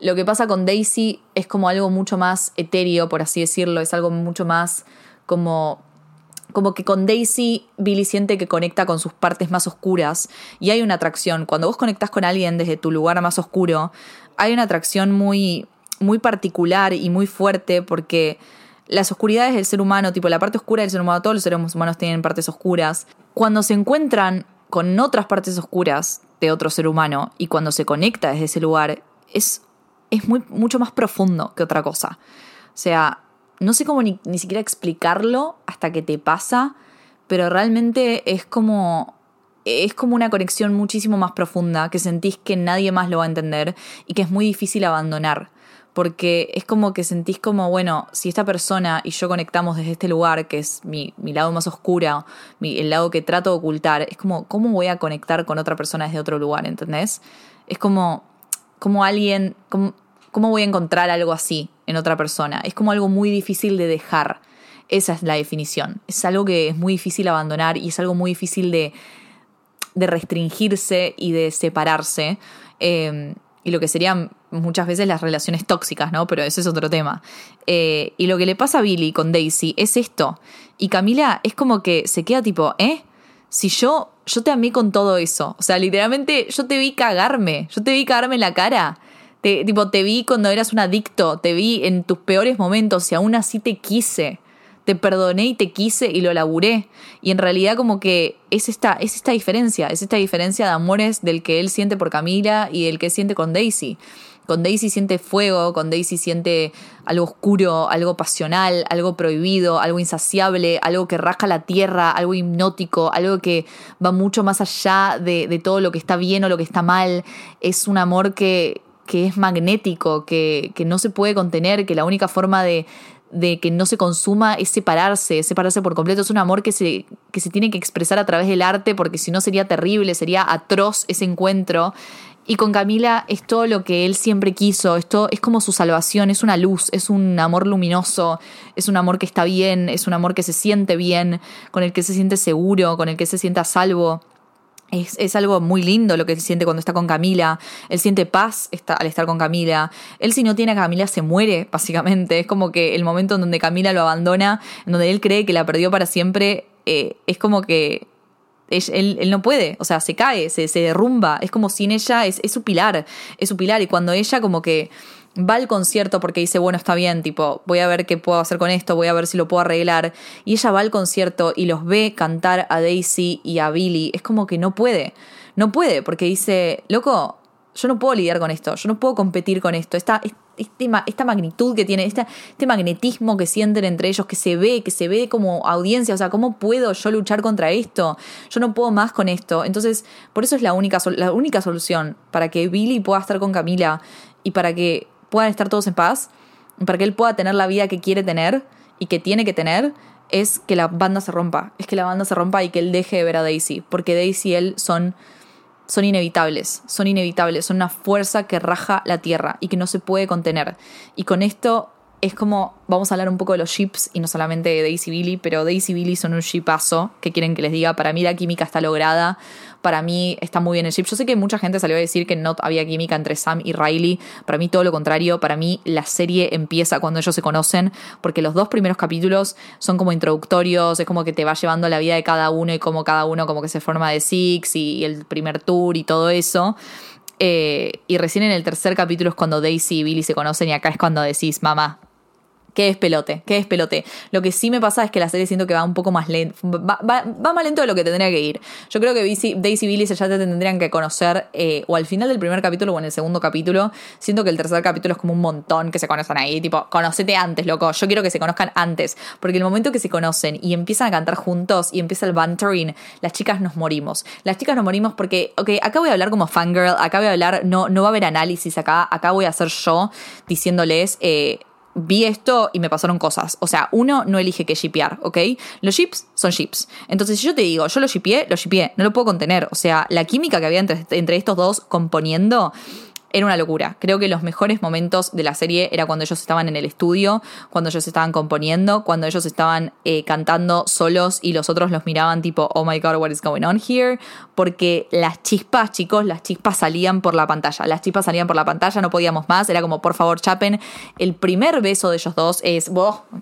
Speaker 1: lo que pasa con Daisy es como algo mucho más etéreo, por así decirlo, es algo mucho más como como que con Daisy Billy siente que conecta con sus partes más oscuras y hay una atracción. Cuando vos conectas con alguien desde tu lugar más oscuro, hay una atracción muy, muy particular y muy fuerte porque las oscuridades del ser humano, tipo la parte oscura del ser humano, todos los seres humanos tienen partes oscuras. Cuando se encuentran con otras partes oscuras de otro ser humano y cuando se conecta desde ese lugar, es es muy, mucho más profundo que otra cosa. O sea, no sé cómo ni, ni siquiera explicarlo hasta que te pasa, pero realmente es como es como una conexión muchísimo más profunda que sentís que nadie más lo va a entender y que es muy difícil abandonar. Porque es como que sentís como, bueno, si esta persona y yo conectamos desde este lugar, que es mi, mi lado más oscuro, mi, el lado que trato de ocultar, es como, ¿cómo voy a conectar con otra persona desde otro lugar? ¿Entendés? Es como, como alguien, como, ¿cómo voy a encontrar algo así en otra persona? Es como algo muy difícil de dejar. Esa es la definición. Es algo que es muy difícil abandonar y es algo muy difícil de, restringirse y de separarse. Em, y lo que serían muchas veces las relaciones tóxicas, ¿no? Pero ese es otro tema. Eh, y lo que le pasa a Billy con Daisy es esto. Y Camila es como que se queda tipo, ¿eh? Si yo yo te amé con todo eso. O sea, literalmente yo te vi cagarme. Yo te vi cagarme en la cara. Te, tipo, te vi cuando eras un adicto. Te vi en tus peores momentos y aún así te quise. Te perdoné y te quise y lo laburé. Y en realidad como que es esta, es esta diferencia. Es esta diferencia de amores del que él siente por Camila y del que siente con Daisy. Con Daisy siente fuego, con Daisy siente algo oscuro, algo pasional, algo prohibido, algo insaciable, algo que rasca la tierra, algo hipnótico, algo que va mucho más allá de, todo lo que está bien o lo que está mal. Es un amor que, que es magnético, que, que no se puede contener, que la única forma de, de que no se consuma es separarse, separarse por completo. Es un amor que se, que se tiene que expresar a través del arte porque si no sería terrible, sería atroz ese encuentro. Y con Camila es todo lo que él siempre quiso, esto es como su salvación, es una luz, es un amor luminoso, es un amor que está bien, es un amor que se siente bien, con el que se siente seguro, con el que se siente a salvo. Es, es, algo muy lindo lo que se siente cuando está con Camila. Él siente paz al estar con Camila. Él si no tiene a Camila se muere, básicamente. Es como que el momento en donde Camila lo abandona, en donde él cree que la perdió para siempre, eh, es como que él, no puede, o sea, se cae, se, se derrumba, es como sin ella, es, es, su pilar, es su pilar, y cuando ella como que va al concierto porque dice, bueno, está bien, tipo, voy a ver qué puedo hacer con esto, voy a ver si lo puedo arreglar, y ella va al concierto y los ve cantar a Daisy y a Billy, es como que no puede, no puede, porque dice, loco, yo no puedo lidiar con esto, yo no puedo competir con esto, esta, este esta magnitud que tiene, este, este magnetismo que sienten entre ellos, que se ve, que se ve como audiencia, o sea, ¿cómo puedo yo luchar contra esto? Yo no puedo más con esto. Entonces, por eso es la única, la única solución para que Billy pueda estar con Camila y para que puedan estar todos en paz, para que él pueda tener la vida que quiere tener y que tiene que tener, es que la banda se rompa, es que la banda se rompa y que él deje de ver a Daisy, porque Daisy y él son son inevitables, son inevitables, son una fuerza que raja la tierra y que no se puede contener. Y con esto es como, vamos a hablar un poco de los ships y no solamente de Daisy Billy, pero Daisy Billy son un shipazo, que quieren que les diga, para mí la química está lograda, para mí está muy bien el ship. Yo sé que mucha gente salió a decir que no había química entre Sam y Riley, para mí todo lo contrario, para mí la serie empieza cuando ellos se conocen, porque los dos primeros capítulos son como introductorios, es como que te va llevando la vida de cada uno y como cada uno como que se forma de Six y, el primer tour y todo eso. Eh, y recién en el tercer capítulo es cuando Daisy y Billy se conocen y acá es cuando decís, mamá, Qué despelote, qué despelote. Lo que sí me pasa es que la serie siento que va un poco más lento. Va, va- más lento de lo que tendría que ir. Yo creo que Daisy, Billy ya te tendrían que conocer eh, o al final del primer capítulo o en el segundo capítulo. Siento que el tercer capítulo es como un montón que se conocen ahí. Tipo, conocete antes, loco. Yo quiero que se conozcan antes. Porque el momento que se conocen y empiezan a cantar juntos y empieza el bantering, las chicas nos morimos. Las chicas nos morimos porque, ok, acá voy a hablar como fangirl, acá voy a hablar, no, no va a haber análisis acá, acá voy a hacer yo diciéndoles. Eh, vi esto y me pasaron cosas. O sea, uno no elige qué shipear, ¿ok? Los ships son ships. Entonces, si yo te digo, yo lo shipeé, lo shipeé, no lo puedo contener. O sea, la química que había entre, entre estos dos componiendo era una locura. Creo que los mejores momentos de la serie era cuando ellos estaban en el estudio, cuando ellos estaban componiendo, cuando ellos estaban eh, cantando solos y los otros los miraban tipo, oh my god, what is going on here? Porque las chispas, chicos, las chispas salían por la pantalla. Las chispas salían por la pantalla, no podíamos más. Era como, por favor, chapen. El primer beso de ellos dos es,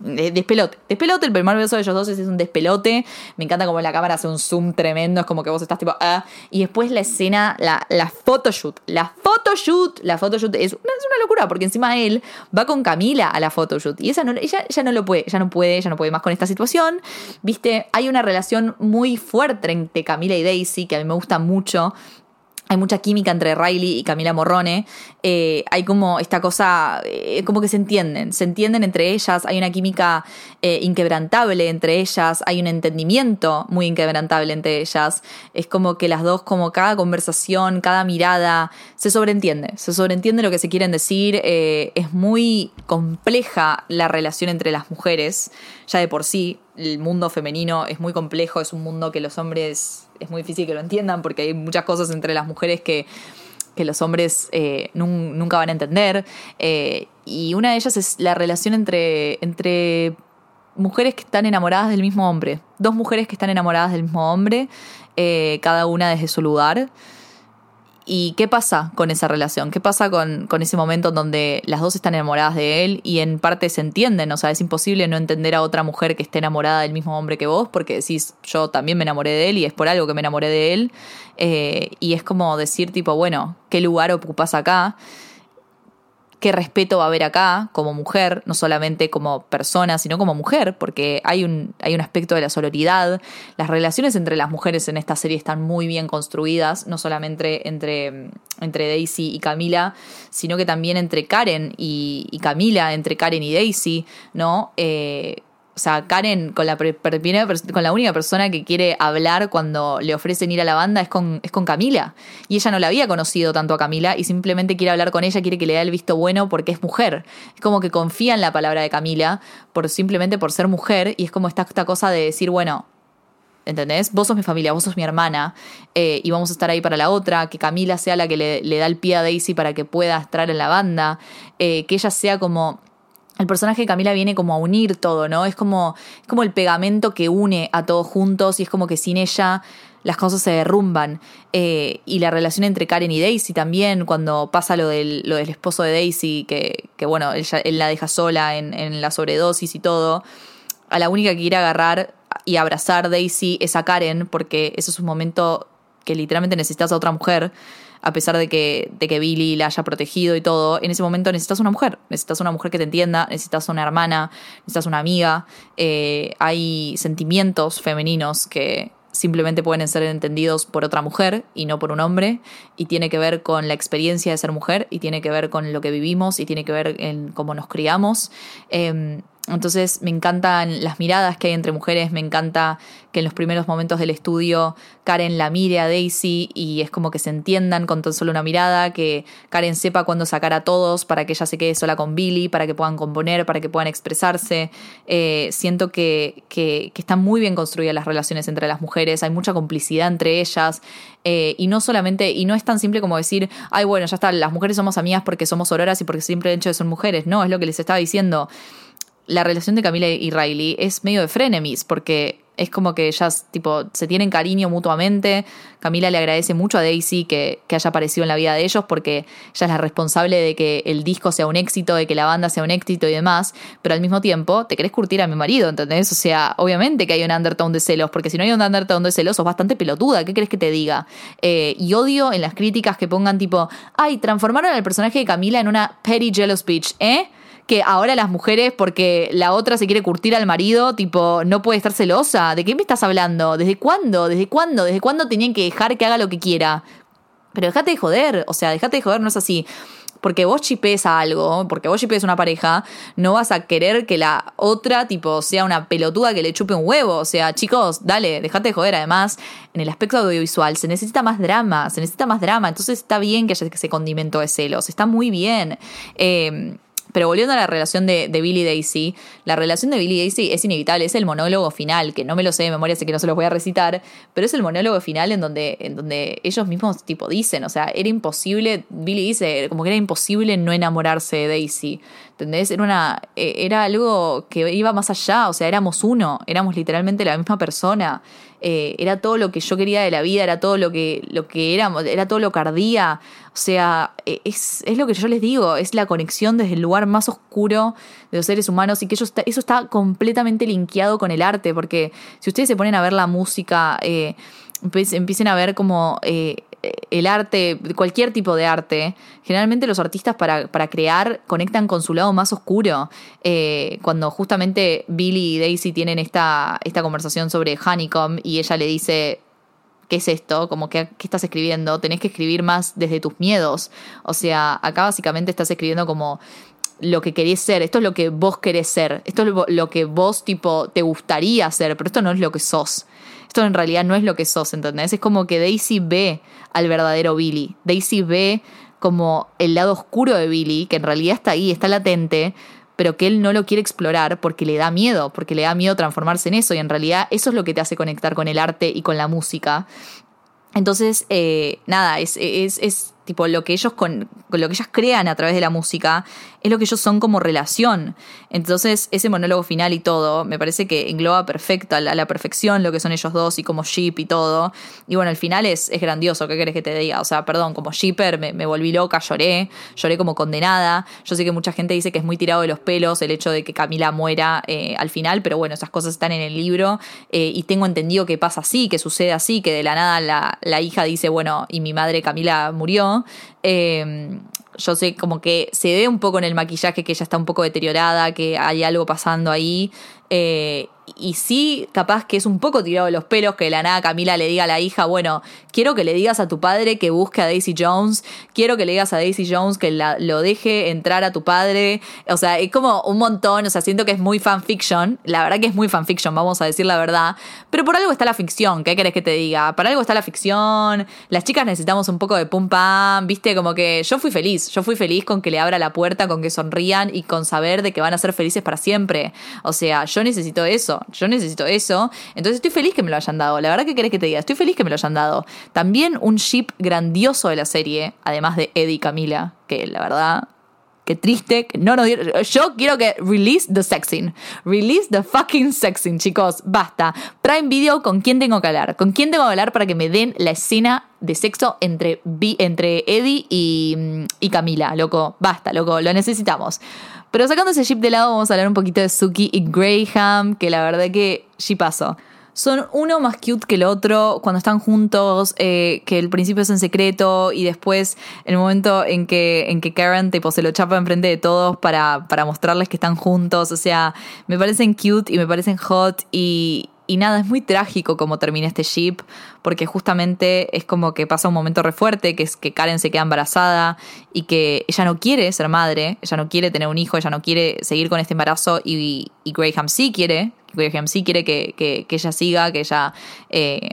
Speaker 1: de- despelote. Despelote, el primer beso de ellos dos es, es un despelote. Me encanta como la cámara hace un zoom tremendo, es como que vos estás tipo, ah. Y después la escena, la, la photoshoot. La photoshoot, la photoshoot es, es una locura, porque encima él va con Camila a la photoshoot. Y esa ella, ella no lo puede, ella no puede, ella no puede más con esta situación. Viste, hay una relación muy fuerte entre Camila y Daisy, que a mí me gusta mucho. Hay mucha química entre Riley y Camila Morrone. Eh, hay como esta cosa, eh, como que se entienden, se entienden entre ellas. Hay una química eh, inquebrantable entre ellas. Hay un entendimiento muy inquebrantable entre ellas. Es como que las dos, como cada conversación, cada mirada, se sobreentiende. Se sobreentiende lo que se quieren decir. Es muy compleja la relación entre las mujeres, ya de por sí. El mundo femenino es muy complejo, es un mundo que los hombres es muy difícil que lo entiendan porque hay muchas cosas entre las mujeres que, que los hombres eh, nun- nunca van a entender. Eh, y una de ellas es la relación entre, entre mujeres que están enamoradas del mismo hombre. Dos mujeres que están enamoradas del mismo hombre, eh, cada una desde su lugar. ¿Y qué pasa con esa relación? ¿Qué pasa con, con ese momento en donde las dos están enamoradas de él y en parte se entienden? O sea, es imposible no entender a otra mujer que esté enamorada del mismo hombre que vos, porque decís, yo también me enamoré de él y es por algo que me enamoré de él. Eh, y es como decir, tipo, bueno, ¿qué lugar ocupas acá? Qué respeto va a haber acá como mujer, no solamente como persona, sino como mujer, porque hay un, hay un aspecto de la sororidad. Las relaciones entre las mujeres en esta serie están muy bien construidas, no solamente entre, entre Daisy y Camila, sino que también entre Karen y, y Camila, entre Karen y Daisy, ¿no? Eh, o sea, Karen con la, única persona que quiere hablar cuando le ofrecen ir a la banda es con, es con Camila. Y ella no la había conocido tanto a Camila y simplemente quiere hablar con ella, quiere que le dé el visto bueno porque es mujer. Es como que confía en la palabra de Camila por simplemente por ser mujer y es como esta, esta cosa de decir, bueno, ¿entendés? Vos sos mi familia, vos sos mi hermana eh, y vamos a estar ahí para la otra, que Camila sea la que le, le da el pie a Daisy para que pueda estar en la banda, eh, que ella sea como el personaje de Camila viene como a unir todo, ¿no? Es como, es como el pegamento que une a todos juntos y es como que sin ella las cosas se derrumban. Eh, y la relación entre Karen y Daisy también, cuando pasa lo del, lo del esposo de Daisy, que, que bueno, él, la deja sola en, en la sobredosis y todo, a la única que quiere agarrar y abrazar Daisy es a Karen, porque eso es un momento que literalmente necesitas a otra mujer a pesar de que, de que Billy la haya protegido y todo, en ese momento necesitas una mujer, necesitas una mujer que te entienda, necesitas una hermana, necesitas una amiga, eh, hay sentimientos femeninos que simplemente pueden ser entendidos por otra mujer y no por un hombre, y tiene que ver con la experiencia de ser mujer, y tiene que ver con lo que vivimos, y tiene que ver en cómo nos criamos. Eh, entonces me encantan las miradas que hay entre mujeres, me encanta que en los primeros momentos del estudio Karen la mire a Daisy y es como que se entiendan con tan solo una mirada, que Karen sepa cuándo sacar a todos para que ella se quede sola con Billy, para que puedan componer, para que puedan expresarse. Eh, siento que, que, que están muy bien construidas las relaciones entre las mujeres, hay mucha complicidad entre ellas eh, y no solamente, y no es tan simple como decir, ay bueno, ya está, las mujeres somos amigas porque somos auroras y porque siempre hecho de son mujeres, no, es lo que les estaba diciendo la relación de Camila y Riley es medio de frenemies, porque es como que ellas tipo, se tienen cariño mutuamente. Camila le agradece mucho a Daisy que, que haya aparecido en la vida de ellos, porque ella es la responsable de que el disco sea un éxito, de que la banda sea un éxito y demás. Pero al mismo tiempo, te querés curtir a mi marido, ¿entendés? O sea, obviamente que hay un undertone de celos, porque si no hay un undertone de celos, sos bastante pelotuda. ¿Qué crees que te diga? Eh, y odio en las críticas que pongan tipo, ay, transformaron al personaje de Camila en una petty jealous bitch, ¿eh? Que ahora las mujeres, porque la otra se quiere curtir al marido, tipo, no puede estar celosa. ¿De qué me estás hablando? ¿Desde cuándo? ¿Desde cuándo? ¿Desde cuándo tenían que dejar que haga lo que quiera? Pero dejate de joder, o sea, dejate de joder, no es así porque vos chipes a algo, porque vos chipes una pareja, no vas a querer que la otra, tipo, sea una pelotuda que le chupe un huevo. O sea, chicos, dale, dejate de joder. Además, en el aspecto audiovisual se necesita más drama, se necesita más drama. Entonces está bien que haya ese condimento de celos, está muy bien. Eh, pero volviendo a la relación de, Billy y Daisy, la relación de Billy y Daisy es inevitable, es el monólogo final, que no me lo sé de memoria, así que no se los voy a recitar, pero es el monólogo final en donde, en donde ellos mismos tipo dicen, o sea, era imposible, Billy dice, como que era imposible no enamorarse de Daisy. ¿Entendés? Era, una, e, era algo que iba más allá, o sea, éramos uno, éramos literalmente la misma persona. Eh, era todo lo que yo quería de la vida, era todo lo que, lo que éramos, era todo lo que ardía. O sea, e, es, es, lo que yo les digo, es la conexión desde el lugar más oscuro de los seres humanos y que eso está, completamente linkeado con el arte, porque si ustedes se ponen a ver la música, eh, empiecen a ver como eh, el arte, cualquier tipo de arte, generalmente los artistas para, crear conectan con su lado más oscuro. Eh, cuando justamente Billy y Daisy tienen esta, esta conversación sobre Honeycomb y ella le dice, ¿qué es esto? Como que, ¿qué estás escribiendo? Tenés que escribir más desde tus miedos. O sea, acá básicamente estás escribiendo como lo que querés ser, esto es lo que vos querés ser, esto es lo que vos tipo te gustaría ser, pero esto no es lo que sos esto en realidad no es lo que sos, ¿entendés? Es como que Daisy ve al verdadero Billy. Daisy ve como el lado oscuro de Billy, que en realidad está ahí, está latente, pero que él no lo quiere explorar porque le da miedo, porque le da miedo transformarse en eso. Y en realidad eso es lo que te hace conectar con el arte y con la música. Entonces, eh, nada, es, es, es tipo lo que ellos con, lo que ellas crean a través de la música es lo que ellos son como relación. Entonces, ese monólogo final y todo, me parece que engloba perfecto, a la, perfección lo que son ellos dos y como ship y todo. Y bueno, el final es, es grandioso, ¿qué querés que te diga? O sea, perdón, como shipper me, volví loca, lloré, lloré como condenada. Yo sé que mucha gente dice que es muy tirado de los pelos el hecho de que Camila muera eh, al final, pero bueno, esas cosas están en el libro eh, y tengo entendido que pasa así, que sucede así, que de la nada la, la hija dice, bueno, y mi madre Camila murió. Eh, yo sé como que se ve un poco en el maquillaje que ella está un poco deteriorada, que hay algo pasando ahí. Eh, y sí, capaz que es un poco tirado de los pelos que la nada Camila le diga a la hija, bueno, quiero que le digas a tu padre que busque a Daisy Jones, quiero que le digas a Daisy Jones que lo deje entrar a tu padre. O sea, es como un montón, o sea, siento que es muy fanfiction. La verdad que es muy fanfiction, vamos a decir la verdad. Pero por algo está la ficción, ¿qué querés que te diga? Por algo está la ficción. Las chicas necesitamos un poco de pum pam, viste, como que yo fui feliz, yo fui feliz con que le abra la puerta, con que sonrían y con saber de que van a ser felices para siempre. O sea, yo necesito eso yo necesito eso. Entonces estoy feliz que me lo hayan dado. La verdad que querés que te diga, estoy feliz que me lo hayan dado. También un ship grandioso de la serie, además de Eddie y Camila, que la verdad Qué triste. No nos Yo quiero que release the sexing. Release the fucking sexing, chicos. Basta. Prime Video, ¿con quién tengo que hablar? ¿Con quién tengo que hablar para que me den la escena de sexo entre, entre Eddie y, y Camila? Loco, basta, loco. Lo necesitamos. Pero sacando ese chip de lado, vamos a hablar un poquito de Suki y Graham, que la verdad que sí pasó. Son uno más cute que el otro cuando están juntos, eh, que el principio es en secreto y después el momento en que, en que Karen tipo, se lo chapa enfrente de todos para, para mostrarles que están juntos. O sea, me parecen cute y me parecen hot y, y nada, es muy trágico como termina este ship, porque justamente es como que pasa un momento re fuerte, que es que Karen se queda embarazada y que ella no quiere ser madre, ella no quiere tener un hijo, ella no quiere seguir con este embarazo y, y Graham sí quiere, Graham sí quiere que, que, ella siga, que ella, eh,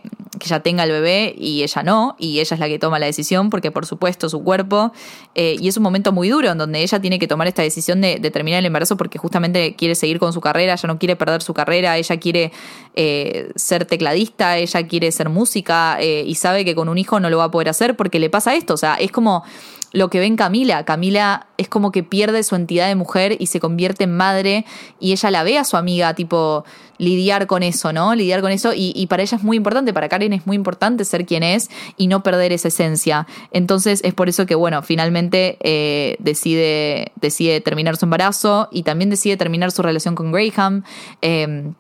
Speaker 1: ella tenga el bebé y ella no, y ella es la que toma la decisión porque por supuesto su cuerpo, eh, y es un momento muy duro en donde ella tiene que tomar esta decisión de, terminar el embarazo porque justamente quiere seguir con su carrera, ella no quiere perder su carrera, ella quiere eh, ser tecladista, ella quiere ser música y sabe que con un hijo no lo va a poder hacer porque le pasa esto, o sea, es como lo que ven Camila. Camila es como que pierde su entidad de mujer y se convierte en madre y ella la ve a su amiga, tipo, lidiar con eso, ¿no? Lidiar con eso y, para ella es muy importante, para Karen es muy importante ser quien es y no perder esa esencia. Entonces es por eso que, bueno, finalmente eh, decide, decide terminar su embarazo y también decide terminar su relación con Graham. Eh,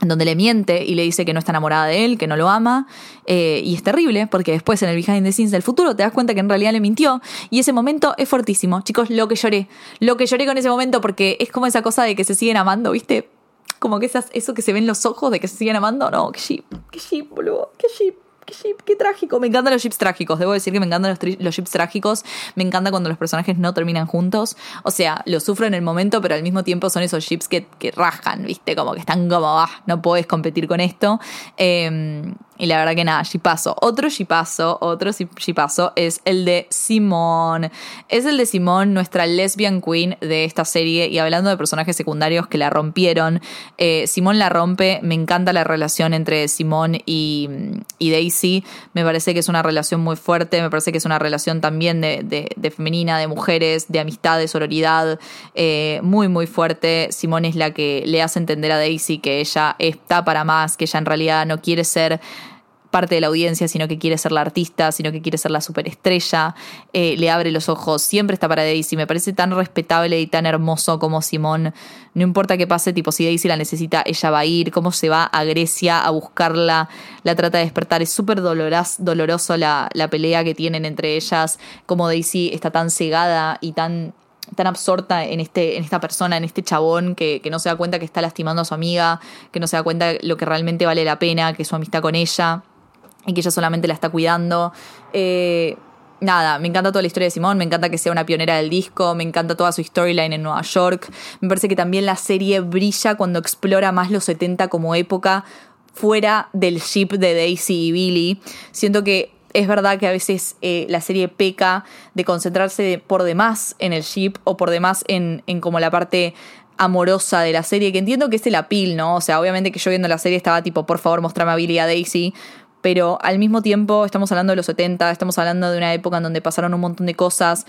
Speaker 1: donde le miente y le dice que no está enamorada de él, que no lo ama, eh, y es terrible porque después en el behind the scenes del futuro te das cuenta que en realidad le mintió, y ese momento es fortísimo. Chicos, lo que lloré, lo que lloré con ese momento porque es como esa cosa de que se siguen amando, ¿viste? Como que esas, eso que se ve en los ojos de que se siguen amando, no, qué ship, qué ship, boludo, qué ship qué qué trágico. Me encantan los chips trágicos. Debo decir que me encantan los, los chips trágicos. Me encanta cuando los personajes no terminan juntos. O sea, lo sufro en el momento, pero al mismo tiempo son esos chips que, que rajan, ¿viste? Como que están como, ah, no puedes competir con esto. Eh, y la verdad que nada, paso Otro paso otro paso es el de Simón. Es el de Simón, nuestra lesbian queen de esta serie. Y hablando de personajes secundarios que la rompieron, eh, Simón la rompe. Me encanta la relación entre Simón y, Daisy. Me parece que es una relación muy fuerte. Me parece que es una relación también de, femenina, de mujeres, de amistad, de sororidad. Eh, muy, muy fuerte. Simón es la que le hace entender a Daisy que ella está para más, que ella en realidad no quiere ser parte de la audiencia, sino que quiere ser la artista, sino que quiere ser la superestrella, eh, le abre los ojos, siempre está para Daisy, me parece tan respetable y tan hermoso como Simón, no importa qué pase, tipo si Daisy la necesita, ella va a ir, cómo se va a Grecia a buscarla, la trata de despertar, es súper doloroso la, la pelea que tienen entre ellas, como Daisy está tan cegada y tan tan absorta en, este, en esta persona, en este chabón, que, no se da cuenta que está lastimando a su amiga, que no se da cuenta lo que realmente vale la pena, que su amistad con ella y que ella solamente la está cuidando. Eh, nada, me encanta toda la historia de Simón, me encanta que sea una pionera del disco, me encanta toda su storyline en Nueva York. Me parece que también la serie brilla cuando explora más los 70 como época fuera del ship de Daisy y Billy. Siento que es verdad que a veces eh, la serie peca de concentrarse por demás en el ship o por demás en, en como la parte amorosa de la serie, que entiendo que es el apil, ¿no? O sea, obviamente que yo viendo la serie estaba tipo, por favor, mostrame a Billy y a Daisy, pero al mismo tiempo estamos hablando de los 70, estamos hablando de una época en donde pasaron un montón de cosas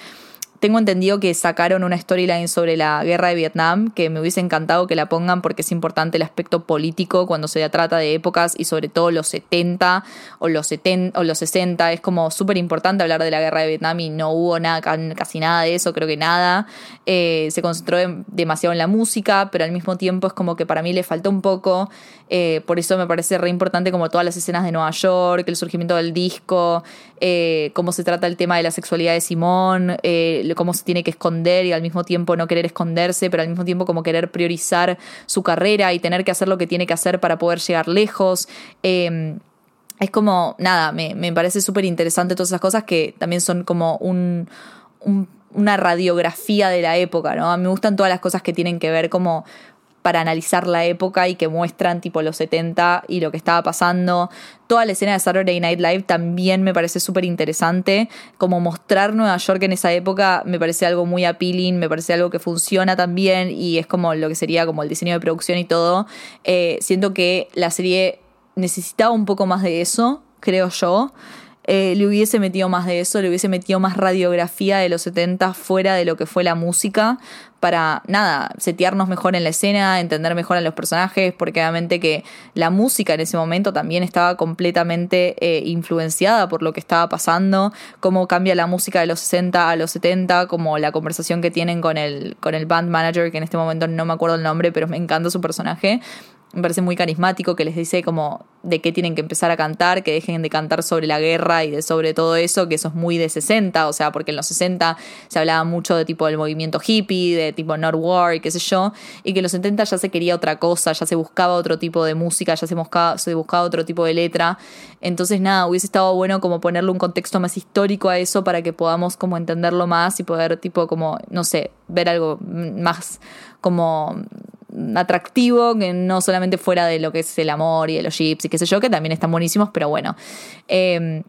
Speaker 1: tengo entendido que sacaron una storyline sobre la guerra de Vietnam, que me hubiese encantado que la pongan porque es importante el aspecto político cuando se trata de épocas y sobre todo los 70 o los, 70, o los 60. Es como súper importante hablar de la guerra de Vietnam y no hubo nada, casi nada de eso, creo que nada. Eh, se concentró demasiado en la música, pero al mismo tiempo es como que para mí le faltó un poco. Eh, por eso me parece re importante como todas las escenas de Nueva York, el surgimiento del disco, eh, cómo se trata el tema de la sexualidad de Simón, cómo se tiene que esconder y al mismo tiempo no querer esconderse, pero al mismo tiempo como querer priorizar su carrera y tener que hacer lo que tiene que hacer para poder llegar lejos. Em, es como, nada, me, me parece súper interesante todas esas cosas que también son como un, una radiografía de la época, ¿no? Me gustan todas las cosas que tienen que ver como para analizar la época y que muestran tipo los 70 y lo que estaba pasando. Toda la escena de Saturday Night Live también me parece súper interesante. Como mostrar Nueva York en esa época me parece algo muy appealing, me parece algo que funciona también y es como lo que sería como el diseño de producción y todo. Eh, siento que la serie necesitaba un poco más de eso, creo yo. Eh, le hubiese metido más de eso, le hubiese metido más radiografía de los 70 fuera de lo que fue la música para, nada, setearnos mejor en la escena, entender mejor a los personajes, porque obviamente que la música en ese momento también estaba completamente eh, influenciada por lo que estaba pasando, cómo cambia la música de los 60 a los 70, como la conversación que tienen con el, con el band manager, que en este momento no me acuerdo el nombre, pero me encanta su personaje, me parece muy carismático, que les dice como de qué tienen que empezar a cantar, que dejen de cantar sobre la guerra y de sobre todo eso, que eso es muy de 60, o sea, porque en los 60 se hablaba mucho de tipo del movimiento hippie, de tipo Not War y qué sé yo, y que en los 70 ya se quería otra cosa, ya se buscaba otro tipo de música, ya se buscaba, se buscaba otro tipo de letra. Entonces, nada, hubiese estado bueno como ponerle un contexto más histórico a eso para que podamos como entenderlo más y poder tipo como, no sé, ver algo más como atractivo, que no solamente fuera de lo que es el amor y de los chips y qué sé yo, que también están buenísimos, pero bueno. Eh,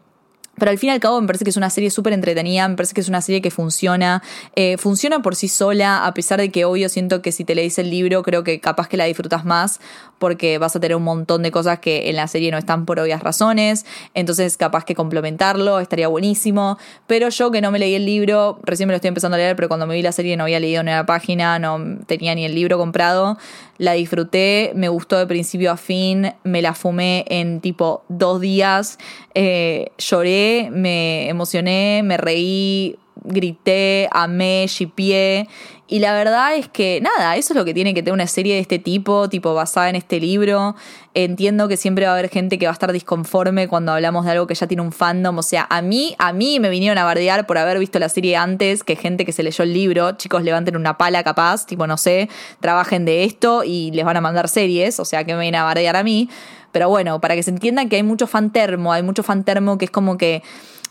Speaker 1: pero al fin y al cabo me parece que es una serie súper entretenida, me parece que es una serie que funciona, eh, funciona por sí sola, a pesar de que obvio siento que si te lees el libro creo que capaz que la disfrutas más porque vas a tener un montón de cosas que en la serie no están por obvias razones, entonces capaz que complementarlo estaría buenísimo, pero yo que no me leí el libro, recién me lo estoy empezando a leer, pero cuando me vi la serie no había leído ni la página, no tenía ni el libro comprado, la disfruté, me gustó de principio a fin, me la fumé en tipo dos días, eh, lloré, me emocioné, me reí, grité, amé, shipié. Y la verdad es que nada, eso es lo que tiene que tener una serie de este tipo, tipo basada en este libro. Entiendo que siempre va a haber gente que va a estar disconforme cuando hablamos de algo que ya tiene un fandom. O sea, a mí, a mí me vinieron a bardear por haber visto la serie antes que gente que se leyó el libro. Chicos, levanten una pala capaz, tipo, no sé, trabajen de esto y les van a mandar series. O sea, que me vienen a bardear a mí. Pero bueno, para que se entiendan que hay mucho fan termo, hay mucho fan termo que es como que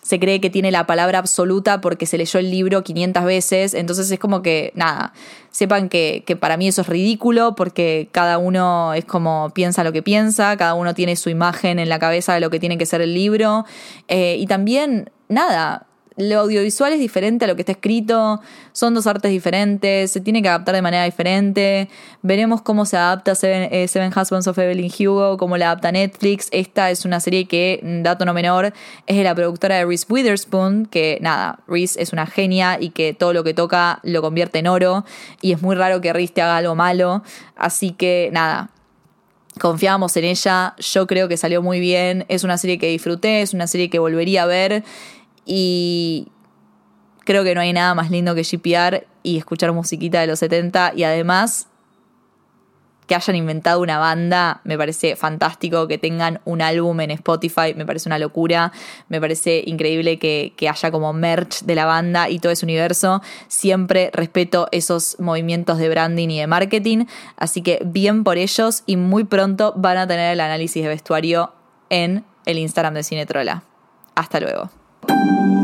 Speaker 1: se cree que tiene la palabra absoluta porque se leyó el libro 500 veces, entonces es como que, nada, sepan que, para mí eso es ridículo porque cada uno es como piensa lo que piensa, cada uno tiene su imagen en la cabeza de lo que tiene que ser el libro, eh, y también, nada, lo audiovisual es diferente a lo que está escrito, son dos artes diferentes, se tiene que adaptar de manera diferente. Veremos cómo se adapta Seven, eh, Husbands of Evelyn Hugo, cómo la adapta Netflix. Esta es una serie que, dato no menor, es de la productora de Reese Witherspoon, que nada, Reese es una genia y que todo lo que toca lo convierte en oro. Y es muy raro que Reese te haga algo malo. Así que nada, confiamos en ella, yo creo que salió muy bien, es una serie que disfruté, es una serie que volvería a ver y creo que no hay nada más lindo que GPR y escuchar musiquita de los 70 y además que hayan inventado una banda, me parece fantástico, que tengan un álbum en Spotify, me parece una locura, me parece increíble que, que, haya como merch de la banda y todo ese universo. Siempre respeto esos movimientos de branding y de marketing, así que bien por ellos y muy pronto van a tener el análisis de vestuario en el Instagram de Cinetrola. Hasta luego. 了。